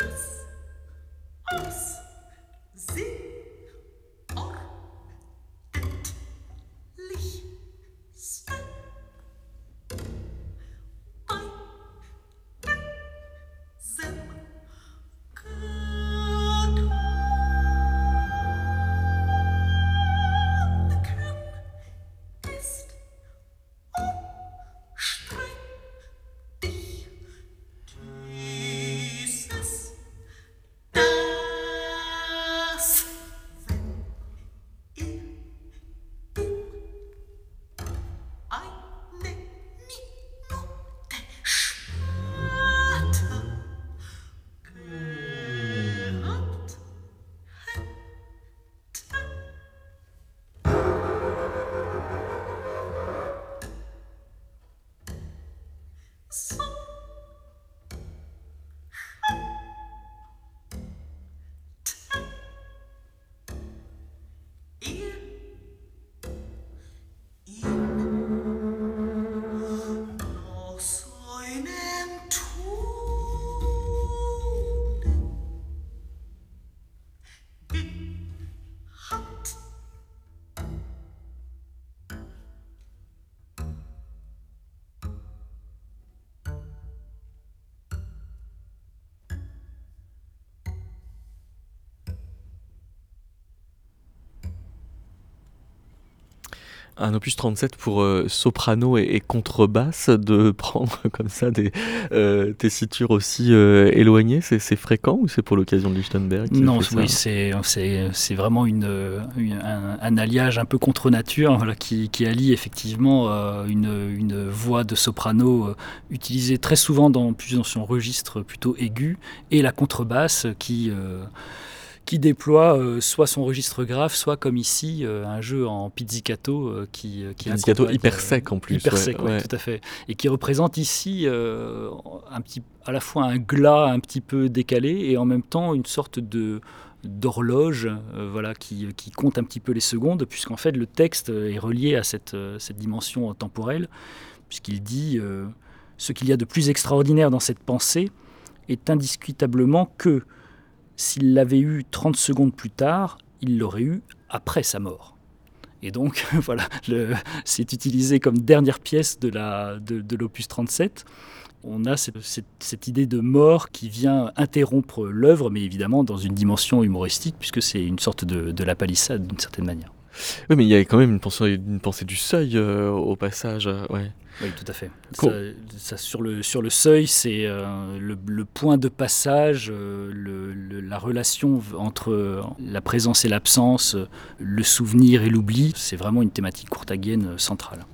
Un opus 37 pour euh, soprano et, et contrebasse, de prendre comme ça des euh, tessitures aussi euh, éloignées, c'est fréquent ou c'est pour l'occasion de Lichtenberg Non, oui, c'est vraiment une, une- un, un alliage un peu contre nature voilà, qui, qui allie effectivement une, une voix de soprano utilisée très souvent dans, dans son registre plutôt aigu et la contrebasse qui, qui déploie euh, soit son registre grave, soit comme ici euh, un jeu en pizzicato euh, qui, qui Pizzicato hyper sec en plus. Hyper ouais, sec, ouais, ouais. tout à fait. Et qui représente ici un petit, à la fois un glas un petit peu décalé et en même temps une sorte de d'horloge voilà, qui, qui compte un petit peu les secondes, puisqu'en fait le texte est relié à cette, cette dimension temporelle, puisqu'il dit ce qu'il y a de plus extraordinaire dans cette pensée est indiscutablement que s'il l'avait eu 30 secondes plus tard, il l'aurait eu après sa mort. Et donc, voilà, c'est utilisé comme dernière pièce de la- de, de l'opus 37. On a cette, idée de mort qui vient interrompre l'œuvre, mais évidemment dans une dimension humoristique, puisque c'est une sorte de, de la palissade d'une certaine manière. Oui, mais il y a quand même une pensée, une pensée du seuil euh, au passage. euh, ouais. Oui, tout à fait. Cool. Ça, ça, sur, le, sur le seuil, c'est euh, le, le point de passage, euh, le- le- la relation entre euh, la présence et l'absence, le souvenir et l'oubli. C'est vraiment une thématique courtagienne centrale.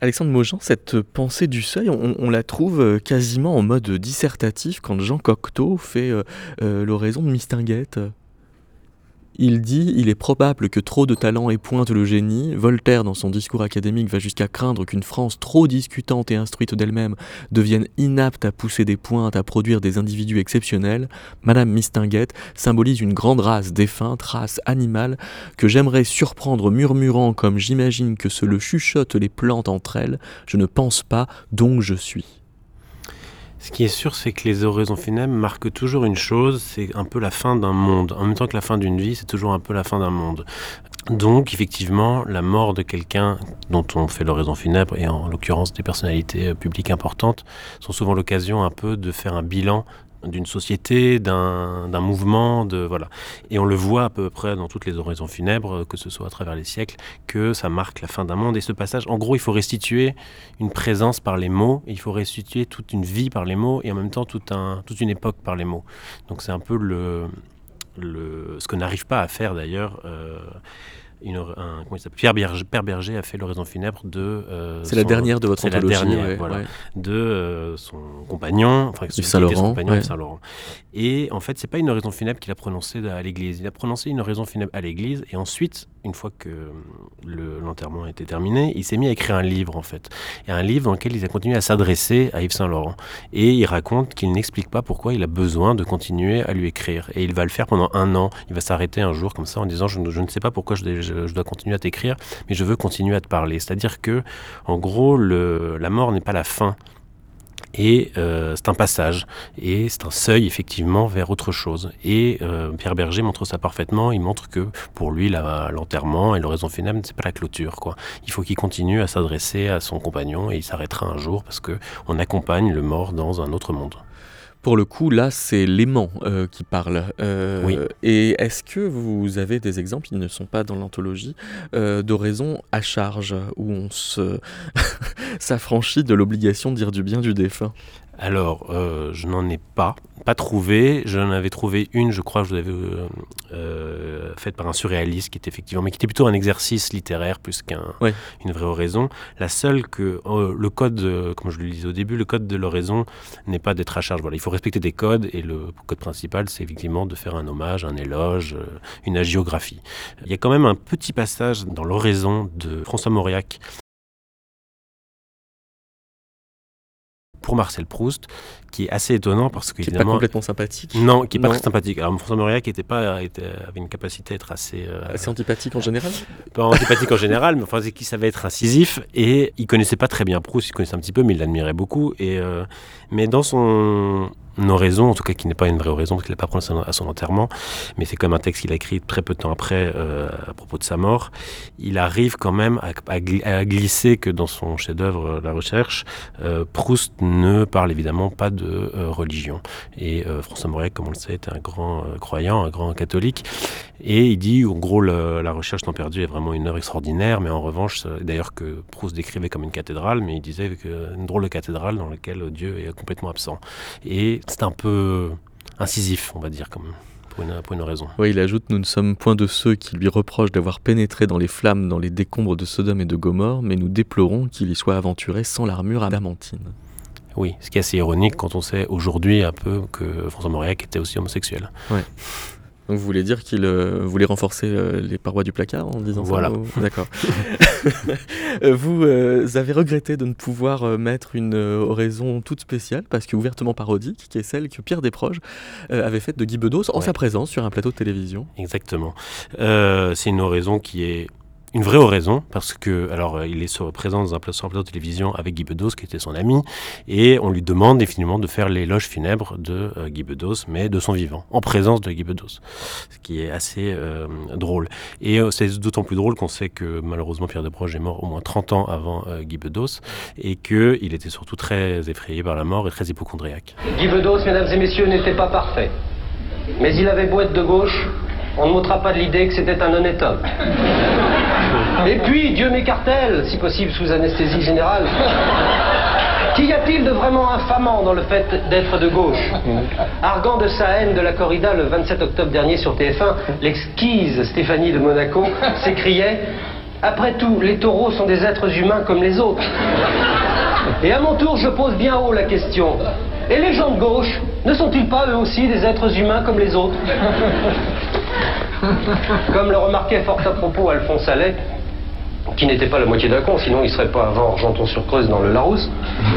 Alexandre Mojan, cette pensée du seuil, on, on la trouve quasiment en mode dissertatif quand Jean Cocteau fait euh, l'oraison de Mistinguett. Il dit Il est probable que trop de talent épointe le génie. Voltaire, dans son discours académique, va jusqu'à craindre qu'une France trop discutante et instruite d'elle-même devienne inapte à pousser des pointes, à produire des individus exceptionnels. Madame Mistinguett symbolise une grande race défunte, race animale, que j'aimerais surprendre murmurant comme j'imagine que se le chuchotent les plantes entre elles. Je ne pense pas, donc je suis. Ce qui est sûr, c'est que les oraisons funèbres marquent toujours une chose, c'est un peu la fin d'un monde. En même temps que la fin d'une vie, c'est toujours un peu la fin d'un monde. Donc, effectivement, la mort de quelqu'un dont on fait l'oraison funèbre, et en l'occurrence des personnalités euh, publiques importantes, sont souvent l'occasion un peu de faire un bilan d'une société, d'un mouvement, de voilà. Et on le voit à peu près dans toutes les oraisons funèbres, que ce soit à travers les siècles, que ça marque la fin d'un monde. Et ce passage, en gros, il faut restituer une présence par les mots, il faut restituer toute une vie par les mots, et en même temps tout un, toute une époque par les mots. Donc c'est un peu le, le, ce que n'arrive pas à faire d'ailleurs. euh, une, un, comment il s'appelle? Pierre Berger, Père Berger a fait l'oraison funèbre de. euh, C'est la son- dernière de votre c'est la anthologie. dernière, ouais, voilà ouais. de euh, son compagnon, enfin qui était Saint-Laurent, son compagnon, ouais. Yves Saint-Laurent. Et en fait, c'est pas une oraison funèbre qu'il a prononcée à l'église. Il a prononcé une oraison funèbre à l'église et ensuite, une fois que le- l'enterrement était terminé, il s'est mis à écrire un livre en fait. Et un livre dans lequel il a continué à s'adresser à Yves Saint-Laurent. Et il raconte qu'il n'explique pas pourquoi il a besoin de continuer à lui écrire. Et il va le faire pendant un an. Il va s'arrêter un jour comme ça en disant je, ne- sais pas pourquoi je, dois continuer à t'écrire, mais je veux continuer à te parler. C'est-à-dire que, en gros, le, la mort n'est pas la fin. Et euh, c'est un passage, et c'est un seuil effectivement vers autre chose. Et euh, Pierre Berger montre ça parfaitement. Il montre que pour lui, l'enterrement et l'oraison funèbre, c'est pas la clôture. Il faut qu'il continue à s'adresser à son compagnon et il s'arrêtera un jour parce que on accompagne le mort dans un autre monde. Pour le coup, là, c'est l'aimant euh, qui parle. Euh, Oui. Et est-ce que vous avez des exemples, ils ne sont pas dans l'anthologie, euh, d'oraisons à charge, où on se s'affranchit de l'obligation de dire du bien du défunt? Alors, euh, je n'en ai pas, pas trouvé. J'en avais trouvé une, je crois, je euh, euh, faite par un surréaliste qui était effectivement, mais qui était plutôt un exercice littéraire plus qu'une Ouais. vraie oraison. La seule que le code, comme je le disais au début, le code de l'oraison n'est pas d'être à charge. Voilà, il faut respecter des codes et le code principal, c'est effectivement de faire un hommage, un éloge, une agiographie. Il y a quand même un petit passage dans l'oraison de François Mauriac pour Marcel Proust, qui est assez étonnant parce Qui n'est pas complètement sympathique, Non, qui est pas très sympathique. Alors François Mauriac était pas, était- avait une capacité à être assez, euh, assez antipathique en général? pas antipathique en général, mais enfin c'est qu'il savait être incisif et il connaissait pas très bien Proust, il connaissait un petit peu, mais il l'admirait beaucoup. Et euh, mais dans son oraison, en tout cas qui n'est pas une vraie oraison parce qu'il n'a pas prononcé à son enterrement, mais c'est comme un texte qu'il a écrit très peu de temps après euh, à propos de sa mort. Il arrive quand même à, à gli- à glisser que dans son chef-d'œuvre La Recherche, Proust ne parle évidemment pas de euh, religion. Et euh, François Mauriac, comme on le sait, était un grand euh, croyant, un grand catholique. Et il dit, en gros, le- La Recherche temps perdu est vraiment une œuvre extraordinaire, mais en revanche, d'ailleurs que Proust décrivait comme une cathédrale, mais il disait que une drôle de cathédrale dans laquelle Dieu est complètement absent. Et c'est un peu incisif, on va dire, pour une, pour une raison. Oui, il ajoute Nous ne sommes point de ceux qui lui reprochent d'avoir pénétré dans les flammes dans les décombres de Sodome et de Gomorre, mais nous déplorons qu'il y soit aventuré sans l'armure adamantine. Oui, ce qui est assez ironique quand on sait aujourd'hui un peu que François Mauriac était aussi homosexuel. Donc vous voulez dire qu'il euh, voulait renforcer euh, les parois du placard en disant Voilà. ça ou- D'accord. Euh, vous euh, avez regretté de ne pouvoir mettre une oraison toute spéciale, parce que ouvertement parodique, qui est celle que Pierre Desproges avait faite de Guy Bedos en Ouais. sa présence sur un plateau de télévision. Exactement. C'est une oraison qui est une vraie oraison parce que alors euh, il est sur, présent dans un plateau de télévision avec Guy Bedos qui était son ami et on lui demande définitivement de faire l'éloge funèbre de euh, Guy Bedos mais de son vivant en présence de Guy Bedos ce qui est assez euh, drôle et c'est d'autant plus drôle qu'on sait que malheureusement Pierre Desproges est mort au moins 30 ans avant Guy Bedos et que il était surtout très effrayé par la mort et très hypochondriaque. Guy Bedos, mesdames et messieurs, n'était pas parfait. Mais il avait beau être de gauche, on ne m'ôtera pas de l'idée que c'était un honnête homme. Et puis, Dieu m'écartèle, si possible sous anesthésie générale. Qu'y a-t-il de vraiment infamant dans le fait d'être de gauche? Arguant de sa haine de la corrida le 27 octobre dernier sur TF1, l'exquise Stéphanie de Monaco s'écriait Après tout, les taureaux sont des êtres humains comme les autres. Et à mon tour, je pose bien haut la question. Et les gens de gauche, ne sont-ils pas eux aussi des êtres humains comme les autres? Comme le remarquait fort à propos Alphonse Allais, qui n'était pas la moitié d'un con, sinon il serait pas avant Argenton-sur-Creuse dans le Larousse.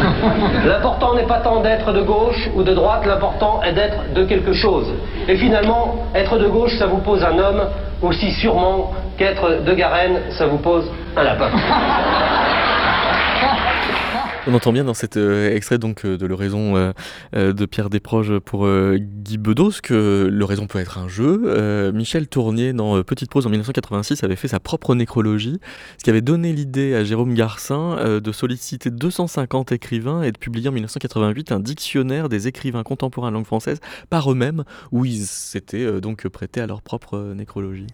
L'important n'est pas tant d'être de gauche ou de droite, l'important est d'être de quelque chose. Et finalement, être de gauche, ça vous pose un homme, aussi sûrement qu'être de Garenne, ça vous pose un lapin. On entend bien dans cet euh, extrait donc euh, de l'oraison euh, de Pierre Desproges pour Guy Bedos que l'oraison peut être un jeu. Michel Tournier dans Petite prose en 1986 avait fait sa propre nécrologie, ce qui avait donné l'idée à Jérôme Garcin de solliciter 250 écrivains et de publier en 1988 un dictionnaire des écrivains contemporains de langue française par eux-mêmes où ils s'étaient donc prêtés à leur propre nécrologie.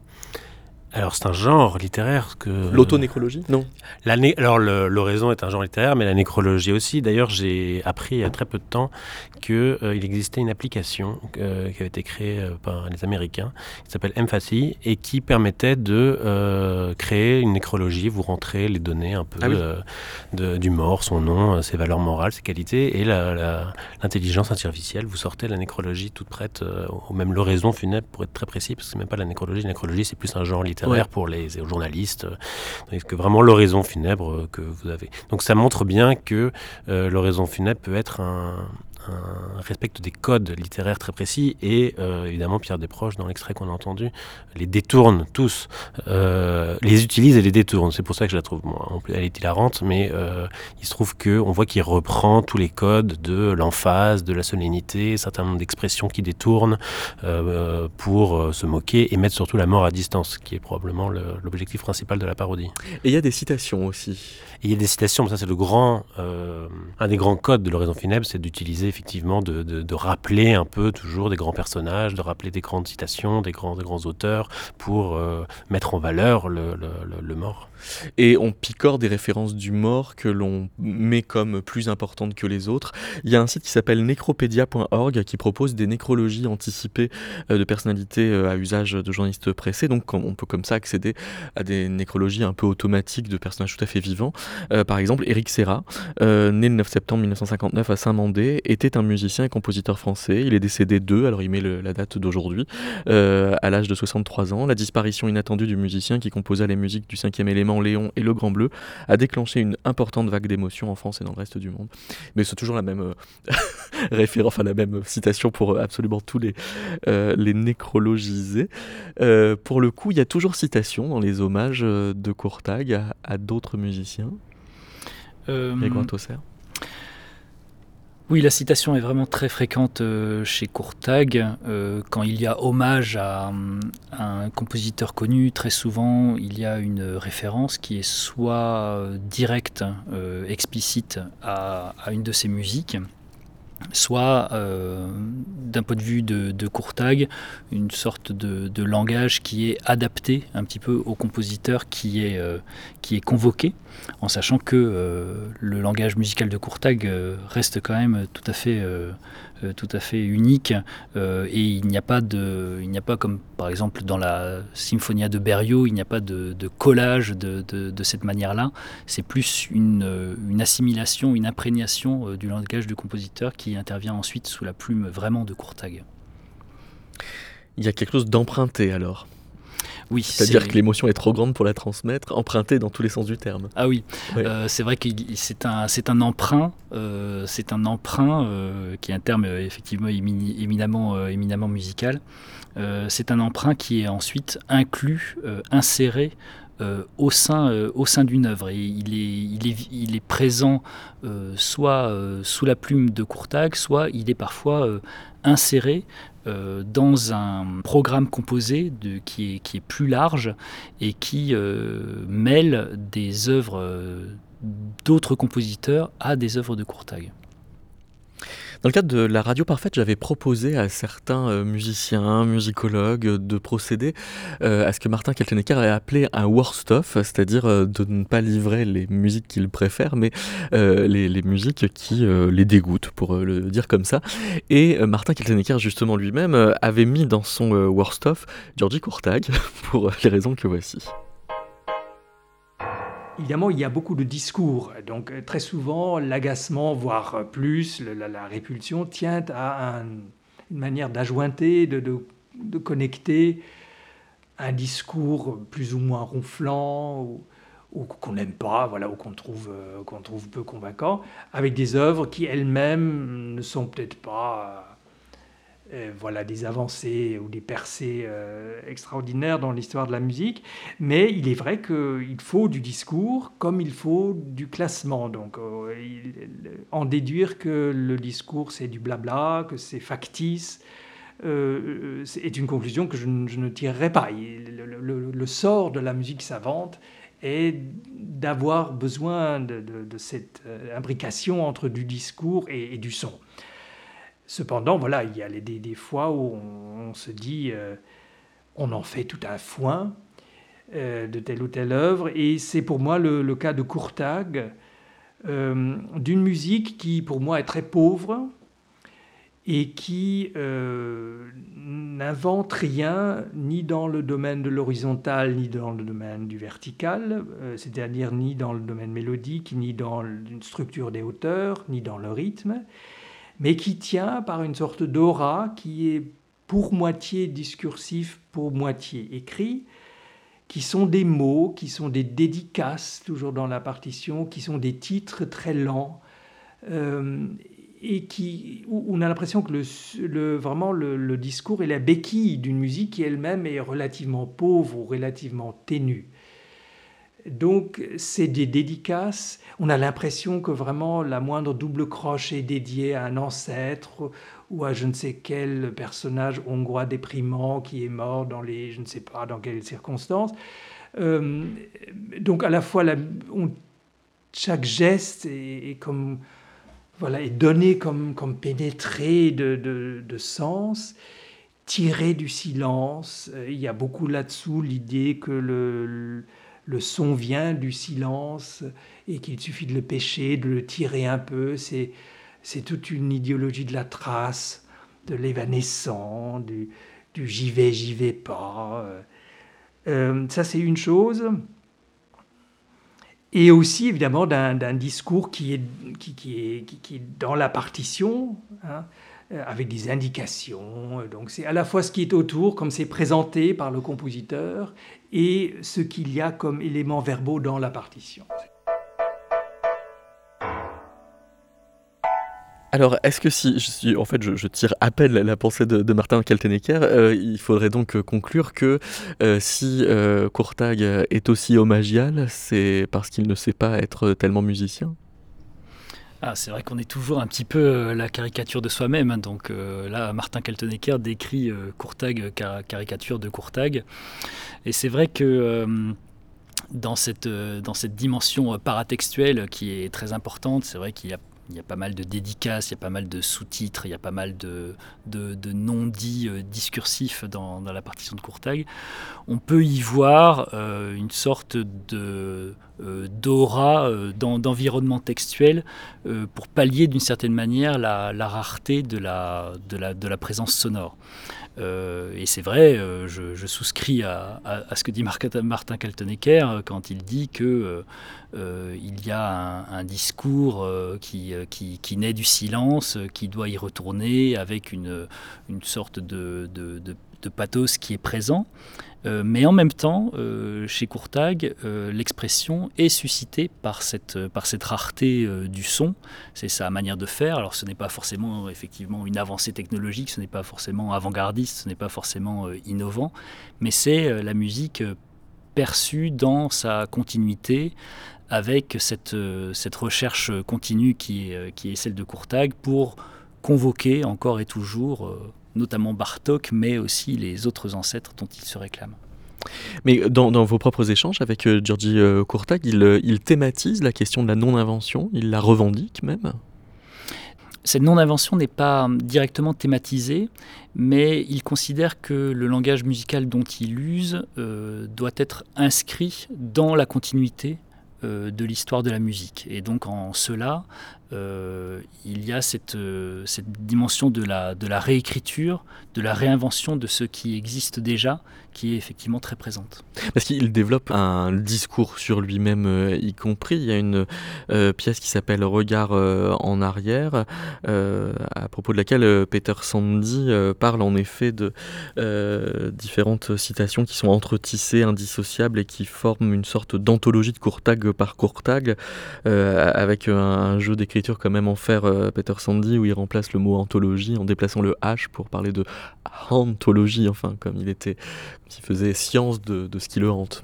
Alors c'est un genre littéraire que L'autonécrologie? Non. La né- Alors, l'oraison est un genre littéraire, mais la nécrologie aussi. D'ailleurs, j'ai appris il y a très peu de temps qu'il existait une application euh, qui avait été créée euh, par les Américains, qui s'appelle Empathy, et qui permettait de euh, créer une nécrologie. Vous rentrez les données un peu Ah oui. euh, de- du mort, son nom, euh, ses valeurs morales, ses qualités, et l'intelligence artificielle. Vous sortez la nécrologie toute prête, euh, ou même l'oraison funèbre, pour être très précis, parce que c'est même pas la nécrologie. La nécrologie, c'est plus un genre littéraire Ouais. pour les, les journalistes. euh, que vraiment l'oraison funèbre euh, que vous avez. Donc ça montre bien que euh, l'oraison funèbre peut être un, un respecte des codes littéraires très précis et euh, évidemment Pierre Desproges dans l'extrait qu'on a entendu les détourne tous euh, les utilise et les détourne c'est pour ça que je la trouve bon, elle est hilarante mais euh, il se trouve que on voit qu'il reprend tous les codes de l'emphase de la solennité un certain nombre d'expressions qui détournent pour se moquer et mettre surtout la mort à distance qui est probablement le- l'objectif principal de la parodie Et il y a des citations aussi. il y a des citations, mais ça c'est le grand, un des grands codes de l'oraison funèbre, c'est d'utiliser effectivement, de, de- rappeler un peu toujours des grands personnages, de rappeler des grandes citations, des grands, des grands auteurs, pour euh, mettre en valeur le, le- le- le mort. Et on picore des références du mort que l'on met comme plus importantes que les autres. Il y a un site qui s'appelle necropedia.org qui propose des nécrologies anticipées euh, de personnalités euh, à usage de journalistes pressés. Donc on peut comme ça accéder à des nécrologies un peu automatiques de personnages tout à fait vivants. Euh, par exemple, Éric Serra, né le 9 septembre 1959 à Saint-Mandé, était un musicien et compositeur français. Il est décédé d'eux, alors il met la date d'aujourd'hui, à l'âge de 63 ans. La disparition inattendue du musicien qui composa les musiques du cinquième élément Léon et Le Grand Bleu a déclenché une importante vague d'émotions en France et dans le reste du monde. Mais c'est toujours la même euh, référence, enfin la même citation pour euh, absolument tous les, euh, les nécrologisés. Pour le coup, il y a toujours citation dans les hommages de Courtag à, à d'autres musiciens? Euh, Tosser. Oui, la citation est vraiment très fréquente euh, chez Courtag. Euh, quand il y a hommage à, à un compositeur connu, très souvent il y a une référence qui est soit euh, directe, euh, explicite à une de ses musiques, soit euh, d'un point de vue de, de Courtag, une sorte de, de langage qui est adapté un petit peu au compositeur qui est, euh, qui est convoqué, en sachant que euh, le langage musical de Courtag reste quand même tout à fait, tout à fait unique euh, et il n'y a pas de, il n'y a pas comme par exemple dans la Symphonia de Berio, il n'y a pas de, collage de, de- cette manière-là. C'est plus une, euh, assimilation, une imprégnation euh, du langage du compositeur qui intervient ensuite sous la plume vraiment de Courtag. Il y a quelque chose d'emprunté alors. Oui, C'est-à-dire c'est- que l'émotion est trop grande pour la transmettre, emprunté dans tous les sens du terme. Ah oui, Ouais. Euh, c'est vrai que c'est un, c'est un emprunt, euh, c'est un emprunt euh, qui est un terme effectivement émi- éminemment, éminemment musical. C'est un emprunt qui est ensuite inclus, inséré euh, au sein, euh, au sein d'une œuvre. Et il est, il est, il est présent euh, soit sous la plume de Courtag, soit il est parfois inséré euh, dans un programme composé de, qui, est, qui est plus large et qui euh, mêle des œuvres euh, d'autres compositeurs à des œuvres de Courtag. Dans le cadre de la radio parfaite, j'avais proposé à certains euh, musiciens, musicologues, euh, de procéder euh, à ce que Martin Kaltenecker a appelé un worst-of, c'est-à-dire de ne pas livrer les musiques qu'il préfère, mais les, musiques qui les dégoûtent, pour le dire comme ça. Et Martin Kaltenecker, justement lui-même, avait mis dans son euh, worst-of Georgie Courtag, pour les raisons que voici. Évidemment, il y a beaucoup de discours. Donc, euh, très souvent, l'agacement, voire euh, plus, la, répulsion, tient à un- une manière d'ajointer, de, connecter un discours plus ou moins ronflant, ou, qu'on n'aime pas, voilà, ou qu'on trouve, euh, qu'on trouve peu convaincant, avec des œuvres qui elles-mêmes ne sont peut-être pas voilà, des avancées ou des percées euh, extraordinaires dans l'histoire de la musique. Mais il est vrai qu'il faut du discours comme il faut du classement. Donc, euh, en déduire que le discours c'est du blabla, que c'est factice, euh, est une conclusion que je, ne- tirerai pas. Le, sort de la musique savante est d'avoir besoin de, cette euh, imbrication entre du discours et du son. Cependant, voilà, il y a des, des fois où on, se dit, euh, on en fait tout un foin euh, de telle ou telle œuvre, et c'est pour moi le, le cas de Courtag, euh, d'une musique qui pour moi est très pauvre et qui n'invente rien ni dans le domaine de l'horizontal ni dans le domaine du vertical, c'est-à-dire ni dans le domaine mélodique, ni dans une structure des hauteurs, ni dans le rythme, mais qui tient par une sorte d'aura qui est pour moitié discursif, pour moitié écrit, qui sont des mots, qui sont des dédicaces, toujours dans la partition, qui sont des titres très lents, euh, et qui, où on a l'impression que le, vraiment le, le discours est la béquille d'une musique qui elle-même est relativement pauvre ou relativement ténue. Donc, c'est des dédicaces. On a l'impression que vraiment la moindre double croche est dédiée à un ancêtre ou à je ne sais quel personnage hongrois déprimant qui est mort dans les, je ne sais pas dans quelles circonstances. Euh, donc, à la fois, chaque geste est, comme voilà, est donné comme, comme pénétré de, de, sens, tiré du silence. Euh, Il y a beaucoup là-dessous l'idée que le son vient du silence et qu'il suffit de le pêcher, de le tirer un peu. C'est, c'est toute une idéologie de la trace, de l'évanescent, du, du j'y vais, j'y vais pas. Euh, ça, c'est une chose et aussi évidemment d'un discours qui est, qui, qui est, qui, est dans la partition, hein, avec des indications. Donc c'est à la fois ce qui est autour, comme c'est présenté par le compositeur, et ce qu'il y a comme éléments verbaux dans la partition. Alors, est-ce que si, en fait, je, tire à peine la, pensée de, Martin Kaltenecker, euh, il faudrait donc euh, conclure que euh, si euh, Courtag est aussi hommagial, c'est parce qu'il ne sait pas être tellement musicien? Ah, c'est vrai qu'on est toujours un petit peu euh, la caricature de soi-même. hein. Donc euh, là, Martin Kaltenecker décrit euh, Courtag, car- caricature de Courtag. Et c'est vrai que euh, dans, cette, dans cette dimension paratextuelle qui est très importante, c'est vrai qu'il y a, il y a pas mal de dédicaces, il y a pas mal de sous-titres, il y a pas mal de, de, non-dits euh, discursifs dans, la partition de Courtag. On peut y voir euh, une sorte euh, d'aura, d'en- d'environnement textuel pour pallier d'une certaine manière la, rareté de la présence sonore. Euh, et c'est vrai, euh, je, souscris à, ce que dit Martin Kaltenecker euh, quand il dit que il y a un, discours qui, naît du silence, qui doit y retourner avec une, une sorte de, de- de pathos qui est présent. Euh, mais en même temps, euh, chez Courtag, euh, l'expression est suscitée par cette, rareté du son. C'est sa manière de faire. Alors ce n'est pas forcément effectivement une avancée technologique, ce n'est pas forcément avant-gardiste, ce n'est pas forcément innovant, mais c'est la musique perçue dans sa continuité avec cette, recherche continue qui est, qui est celle de Courtag pour convoquer encore et toujours notamment Bartok, mais aussi les autres ancêtres dont il se réclame. Mais dans, dans vos propres échanges avec euh, Georgi euh, Courtag, il, euh, il thématise la question de la non-invention, il la revendique même. Cette non-invention n'est pas directement thématisée, mais il considère que le langage musical dont il use euh, doit être inscrit dans la continuité de l'histoire de la musique. Et donc en cela, euh, il y a cette, euh, cette dimension de la, de la réécriture, de la réinvention de ce qui existe déjà, qui est effectivement très présente. Parce qu'il développe un discours sur lui-même, euh, y compris. Il y a une euh, pièce qui s'appelle Regard euh, en arrière, à propos de laquelle Peter Sandy parle en effet de différentes citations qui sont entretissées, indissociables et qui forment une sorte d'anthologie de Courtag par Courtag, avec un, un jeu d'écriture quand même en euh, Peter Sandy où il remplace le mot anthologie en déplaçant le H pour parler de anthologie, enfin comme il était, qui faisait science de, ce qui le hante.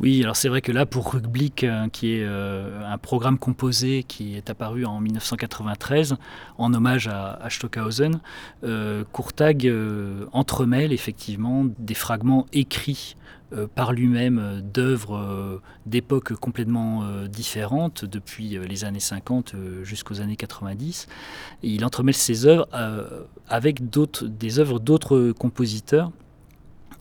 Oui, alors c'est vrai que là, pour Rugblick, euh, qui est euh, un programme composé qui est apparu en 1993 en hommage à, Stockhausen, euh, Courtag entremêle effectivement des fragments écrits par lui-même d'œuvres d'époques complètement différentes, depuis les années 50 euh, jusqu'aux années 90. Et il entremêle ces œuvres avec des œuvres d'autres compositeurs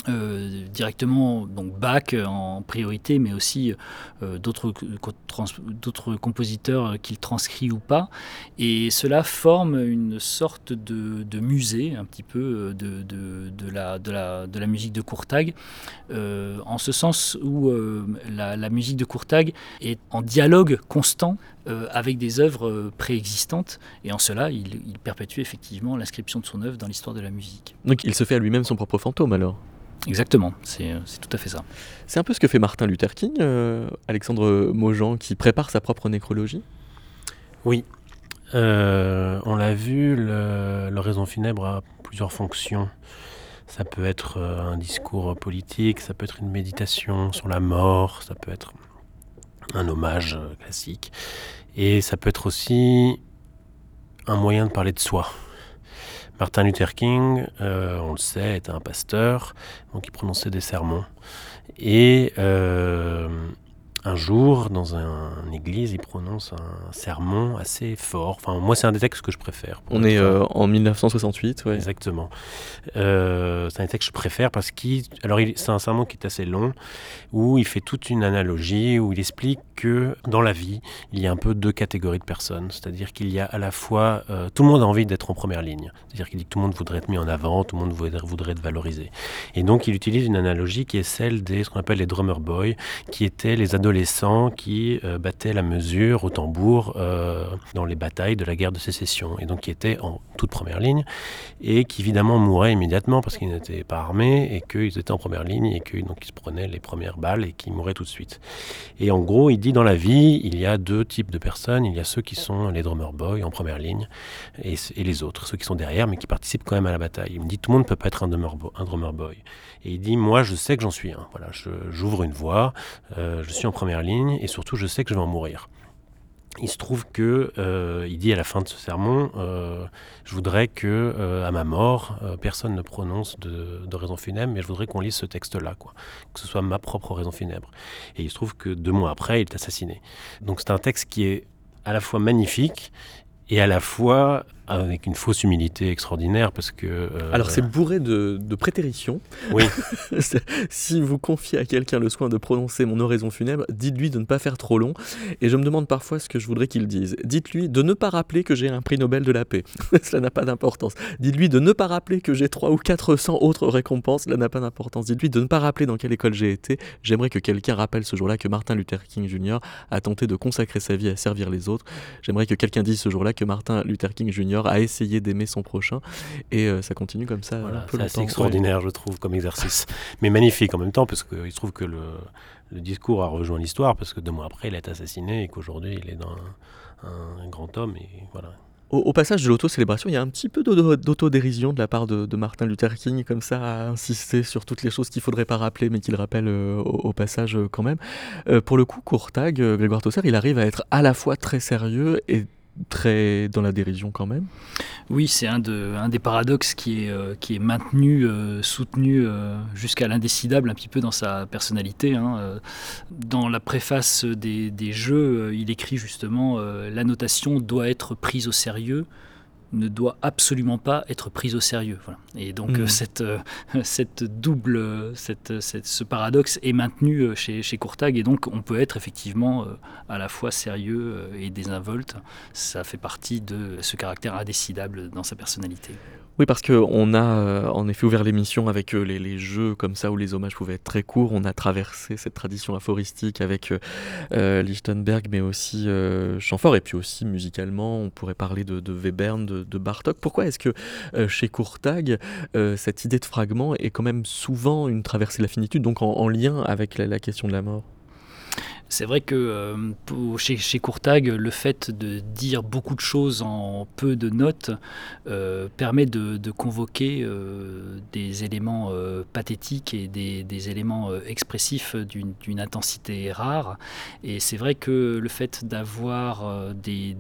euh, directement donc Bach euh, en priorité, mais aussi euh, d'autres compositeurs qu'il transcrit ou pas. Et cela forme une sorte de, de musée, un petit peu de, de, la, de, la, de la musique de Courtag, en ce sens où la, musique de Courtag est en dialogue constant avec des œuvres préexistantes, et en cela, il, il perpétue effectivement l'inscription de son œuvre dans l'histoire de la musique. Donc il se fait à lui-même son propre fantôme alors? Exactement, c'est c'est tout à fait ça. C'est un peu ce que fait Martin Luther King, euh, Alexandre Mojan, qui prépare sa propre nécrologie? Oui. Euh, on l'a vu, le- l'oraison funèbre a plusieurs fonctions. Ça peut être euh, un discours politique, ça peut être une méditation sur la mort, ça peut être un hommage euh, classique. Et ça peut être aussi un moyen de parler de soi. Martin Luther King, euh, on le sait, était un pasteur, donc il prononçait des sermons. Et euh, un jour, dans un, une église, il prononce un sermon assez fort. Enfin, moi, c'est un des textes que je préfère. On est euh, en 1968, ouais. Exactement. Euh, c'est un texte que je préfère parce qu'il. Alors, c'est un sermon qui est assez long, où il fait toute une analogie, où il explique que dans la vie, il y a un peu deux catégories de personnes. C'est-à-dire qu'il y a à la fois. euh, tout le monde a envie d'être en première ligne. C'est-à-dire qu'il dit que tout le monde voudrait être mis en avant, tout le monde voudrait, être valorisé. Et donc, il utilise une analogie qui est celle des. ce qu'on appelle les drummer boys, qui étaient les adolescents qui euh, battaient la mesure au tambour euh, dans les batailles de la guerre de sécession. Et donc, qui étaient en toute première ligne et qui évidemment mouraient immédiatement parce qu'ils n'étaient pas armés et qu'ils étaient en première ligne et qu'ils se prenaient les premières balles et qu'ils mouraient tout de suite. Et en gros, il dit dans la vie, il y a deux types de personnes. Il y a ceux qui sont les drummer boys en première ligne et, les autres, ceux qui sont derrière mais qui participent quand même à la bataille. Il me dit tout le monde ne peut pas être un drummer, boy. Et il dit moi je sais que j'en suis un. Voilà, j'ouvre une voie, euh, je suis en première ligne et surtout je sais que je vais en mourir. Il se trouve que euh, il dit à la fin de ce sermon, euh, je voudrais que euh, à ma mort, personne ne prononce de, de raison funèbre, mais je voudrais qu'on lise ce texte-là, quoi, que ce soit ma propre raison funèbre. Et il se trouve que deux mois après, il est assassiné. Donc c'est un texte qui est à la fois magnifique et à la fois avec une fausse humilité extraordinaire parce que. euh, Alors c'est bourré de, de prétéritions. Oui. si vous confiez à quelqu'un le soin de prononcer mon oraison funèbre, dites-lui de ne pas faire trop long. Et je me demande parfois ce que je voudrais qu'il dise. Dites-lui de ne pas rappeler que j'ai un prix Nobel de la paix. Cela n'a pas d'importance. Dites-lui de ne pas rappeler que j'ai 3 ou 400 autres récompenses. Cela n'a pas d'importance. Dites-lui de ne pas rappeler dans quelle école j'ai été. J'aimerais que quelqu'un rappelle ce jour-là que Martin Luther King Jr. a tenté de consacrer sa vie à servir les autres. J'aimerais que quelqu'un dise ce jour-là que Martin Luther King Jr. a essayé d'aimer son prochain. Et euh, ça continue comme ça Voilà, un peu c'est extraordinaire, je trouve, comme exercice. Mais magnifique en même temps, parce qu'il se trouve que le, le discours a rejoint l'histoire, parce que deux mois après, il est assassiné et qu'aujourd'hui, il est dans un, un grand homme. Et voilà. Au, passage de l'auto-célébration, il y a un petit peu d'auto- d'autodérision de la part de, de Martin Luther King, comme ça, à insister sur toutes les choses qu'il faudrait pas rappeler, mais qu'il rappelle euh, au, au passage euh, quand même. Euh, pour le coup, Courtag, Grégoire Tosser, il arrive à être à la fois très sérieux et très dans la dérision quand même. Oui, c'est un, de, un des paradoxes qui est, euh, maintenu, euh, soutenu euh, jusqu'à l'indécidable un petit peu dans sa personnalité. hein. Dans la préface des, des jeux, il écrit justement La notation doit être prise au sérieux ne doit absolument pas être prise au sérieux. Voilà. Et donc Mhm. euh, cette, euh, cette double, euh, cette, cette- ce paradoxe est maintenu chez, chez Courtag et donc on peut être effectivement à la fois sérieux et désinvolte. Ça fait partie de ce caractère indécidable dans sa personnalité. Oui, parce qu'on a euh, en effet ouvert l'émission avec euh, les, jeux comme ça où les hommages pouvaient être très courts. On a traversé cette tradition aphoristique avec euh, Lichtenberg, mais aussi Chamfort. Et puis aussi musicalement, on pourrait parler de, Webern, de, Bartok. Pourquoi est-ce que chez Courtag, cette idée de fragment est quand même souvent une traversée de la finitude, donc en, en lien avec la question de la mort? C'est vrai que euh, chez, Courtag, le fait de dire beaucoup de choses en peu de notes euh, permet de, convoquer euh, des éléments pathétiques et des, éléments expressifs d'une intensité rare. Et c'est vrai que le fait d'avoir des,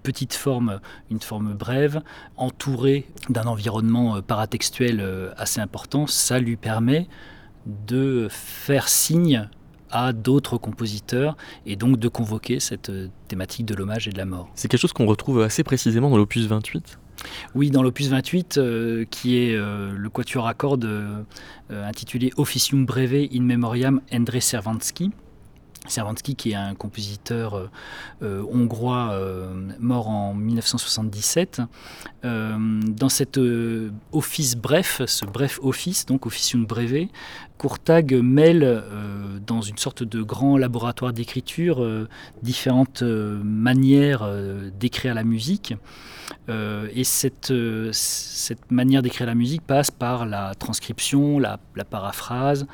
petites formes, une forme brève, entourée d'un environnement paratextuel assez important, ça lui permet de faire signe à d'autres compositeurs et donc de convoquer cette euh, thématique de l'hommage et de la mort. C'est quelque chose qu'on retrouve assez précisément dans l'opus 28. Oui, dans l'opus 28, euh, qui est euh, le quatuor à cordes euh, euh, intitulé Officium Breve in Memoriam Endre Servansky. Servansky, qui est un compositeur euh, euh, hongrois euh, mort en 1977. Euh, dans cet office bref, ce bref office, donc Officium Breve, Courtag mêle dans une sorte de grand laboratoire d'écriture différentes manières d'écrire la musique. Et cette, cette manière d'écrire la musique passe par la transcription, la, paraphrase,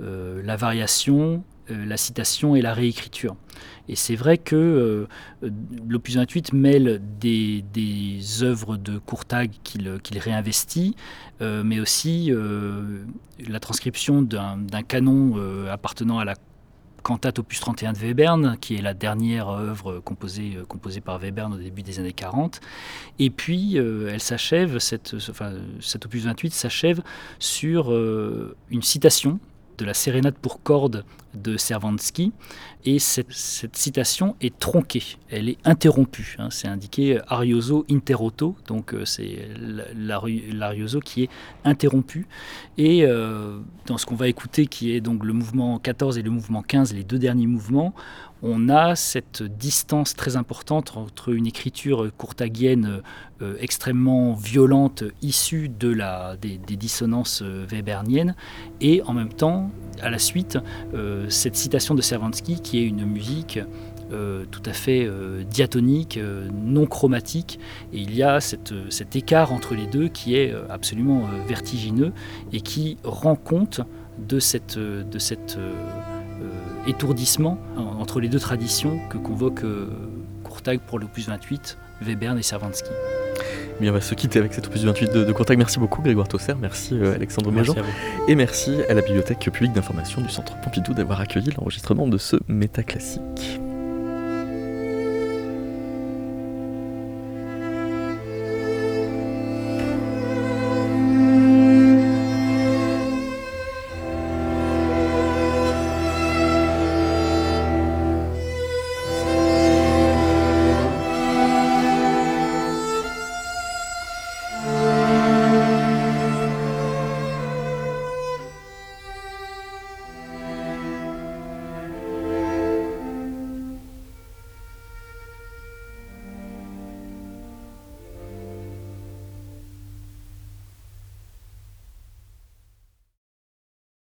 la variation, la citation et la réécriture. Et c'est vrai que euh, l'opus 28 mêle des, œuvres de Courtag qu'il réinvestit, euh, mais aussi euh, la transcription d'un canon euh, appartenant à la cantate opus 31 de Webern, qui est la dernière œuvre composée, euh, par Webern au début des années 40. Et puis, euh, elle s'achève, cet opus 28 s'achève sur euh, une citation de la sérénade pour cordes de Servansky. Et cette, citation est tronquée, elle est interrompue. hein. c'est indiqué arioso interrotto, donc euh, c'est la- la- l'arioso qui est interrompu. Et euh, dans ce qu'on va écouter, qui est donc le mouvement 14 et le mouvement 15, les deux derniers mouvements, on a cette distance très importante entre une écriture courtagienne euh, extrêmement violente, issue de la, des, dissonances euh, weberniennes, et en même temps, à la suite, euh, cette citation de Servansky qui est une musique euh, tout à fait euh, diatonique, euh, non chromatique, et il y a cet écart entre les deux qui est absolument vertigineux et qui rend compte de de cette étourdissement en- entre les deux traditions que convoque Courtag pour l'opus 28, Webern et Servansky. Bien, on va se quitter avec cet opus 28 de, de Courtag. Merci beaucoup Grégoire Tosser, merci euh, Alexandre Merci Méjean, à vous. et merci à la Bibliothèque publique d'information du Centre Pompidou d'avoir accueilli l'enregistrement de ce métaclassique.